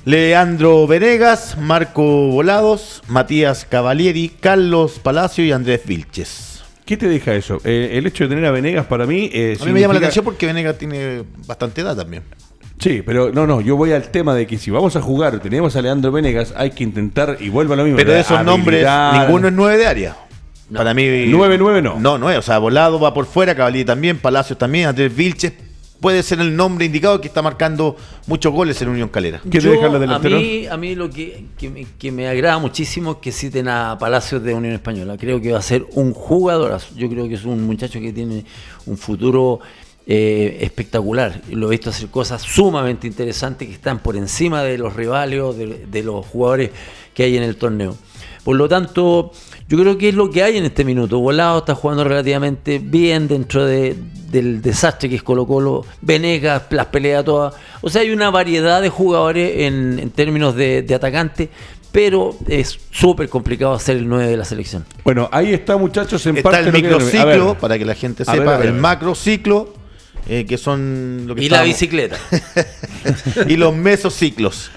Leandro Venegas, Marco Volados, Matías Cavalieri, Carlos Palacio y Andrés Vilches. ¿Qué te deja eso? Eh, el hecho de tener a Venegas para mí... eh, A mí me llama la atención porque Venegas tiene bastante edad también. Sí, pero no, no, yo voy al tema de que si vamos a jugar, tenemos a Leandro Venegas, hay que intentar, y vuelvo a lo mismo. Pero de esos habilidad. nombres, ninguno es nueve de área. Para mí. Nueve, nueve no. No, no es. O sea, Volado va por fuera, Cavalieri también, Palacios también, Andrés Vilches. Puede ser el nombre indicado que está marcando muchos goles en Unión Calera. ¿Qué te a mí, a mí lo que, que me, que me agrada muchísimo es que citen a Palacios de Unión Española. Creo que va a ser un jugadorazo. Yo creo que es un muchacho que tiene un futuro eh, espectacular. Lo he visto hacer cosas sumamente interesantes que están por encima de los rivales, de, de los jugadores que hay en el torneo. Por lo tanto, yo creo que es lo que hay en este minuto. Volado está jugando relativamente bien dentro de- del desastre que es Colo Colo. Venegas las pelea todas. O sea, hay una variedad de jugadores en, en términos de, de atacante, pero es súper complicado hacer el 9 de la selección. Bueno, ahí está, muchachos, en Está parte el microciclo, para que la gente A ver, sepa, a ver, a el macrociclo, eh, que son lo que Y la bicicleta. [LAUGHS] y los mesociclos.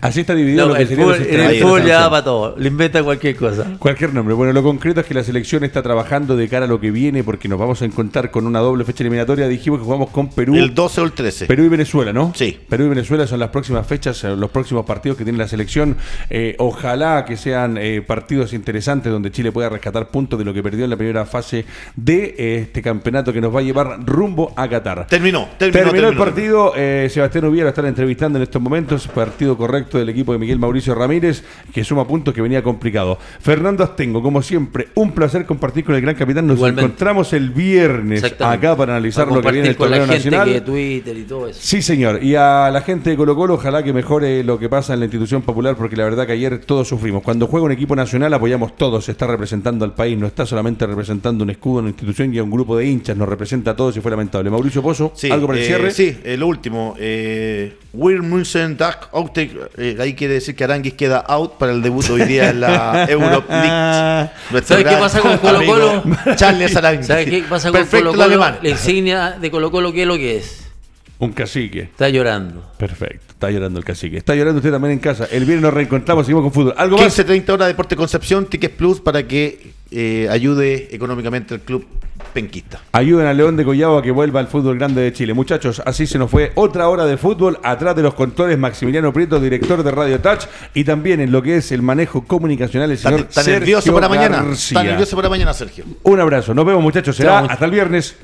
Así está dividido No, lo que el sería fútbol, el en el fútbol ya para todo. Le inventa cualquier cosa. Cualquier nombre. Bueno, lo concreto es que la selección está trabajando de cara a lo que viene porque nos vamos a encontrar con una doble fecha eliminatoria. Dijimos que jugamos con Perú. El 12 o el 13. Perú y Venezuela, ¿no? Sí. Perú y Venezuela son las próximas fechas, eh, los próximos partidos que tiene la selección. Eh, ojalá que sean eh, partidos interesantes donde Chile pueda rescatar puntos de lo que perdió en la primera fase de eh, este campeonato que nos va a llevar rumbo a Qatar. Terminó, terminó, Terminó el terminó. partido, eh, Sebastián Ubiera lo están entrevistando en estos momentos, partido correcto del equipo de Miguel Mauricio Ramírez, que suma puntos que venía complicado. Fernando Astengo, como siempre, un placer compartir con el gran capitán. Nos Igualmente. encontramos el viernes acá para analizar Para lo que viene con torneo nacional. que Twitter y todo eso. Sí, señor. Y a la gente de Colo Colo, ojalá que mejore lo que pasa en la institución popular, porque la verdad que ayer todos sufrimos. Cuando juega un equipo nacional apoyamos todos, está representando al país, no está solamente representando un escudo, una institución y a un grupo de hinchas, nos representa a todos y fue lamentable. Mauricio Pozo, Sí, algo para el eh, cierre. Sí, lo último. Eh, Wir müssen Tag out, eh, ahí quiere decir que Aranguis queda out para el debut hoy día en la [LAUGHS] Europe League. ¿Sabes qué pasa con Colo Colo? Charles Aranguis. ¿Sabes qué pasa con Perfecto Colo Colo? La insignia de Colo Colo, ¿qué es lo que es? Un cacique. Está llorando. Perfecto. Está llorando el cacique. Está llorando usted también en casa. El viernes nos reencontramos, seguimos con fútbol. ¿Algo más? 15, 30 horas Deporte Concepción, Tickets Plus para que eh, ayude económicamente al club penquista. Ayuden a León de Collao a que vuelva al fútbol grande de Chile. Muchachos, así se nos fue otra hora de fútbol. Atrás de los controles, Maximiliano Prieto, director de Radio Touch. Y también en lo que es el manejo comunicacional, el señor está Sergio nervioso para mañana. García. Está nervioso para mañana, Sergio. Un abrazo. Nos vemos, muchachos. Será hasta el viernes.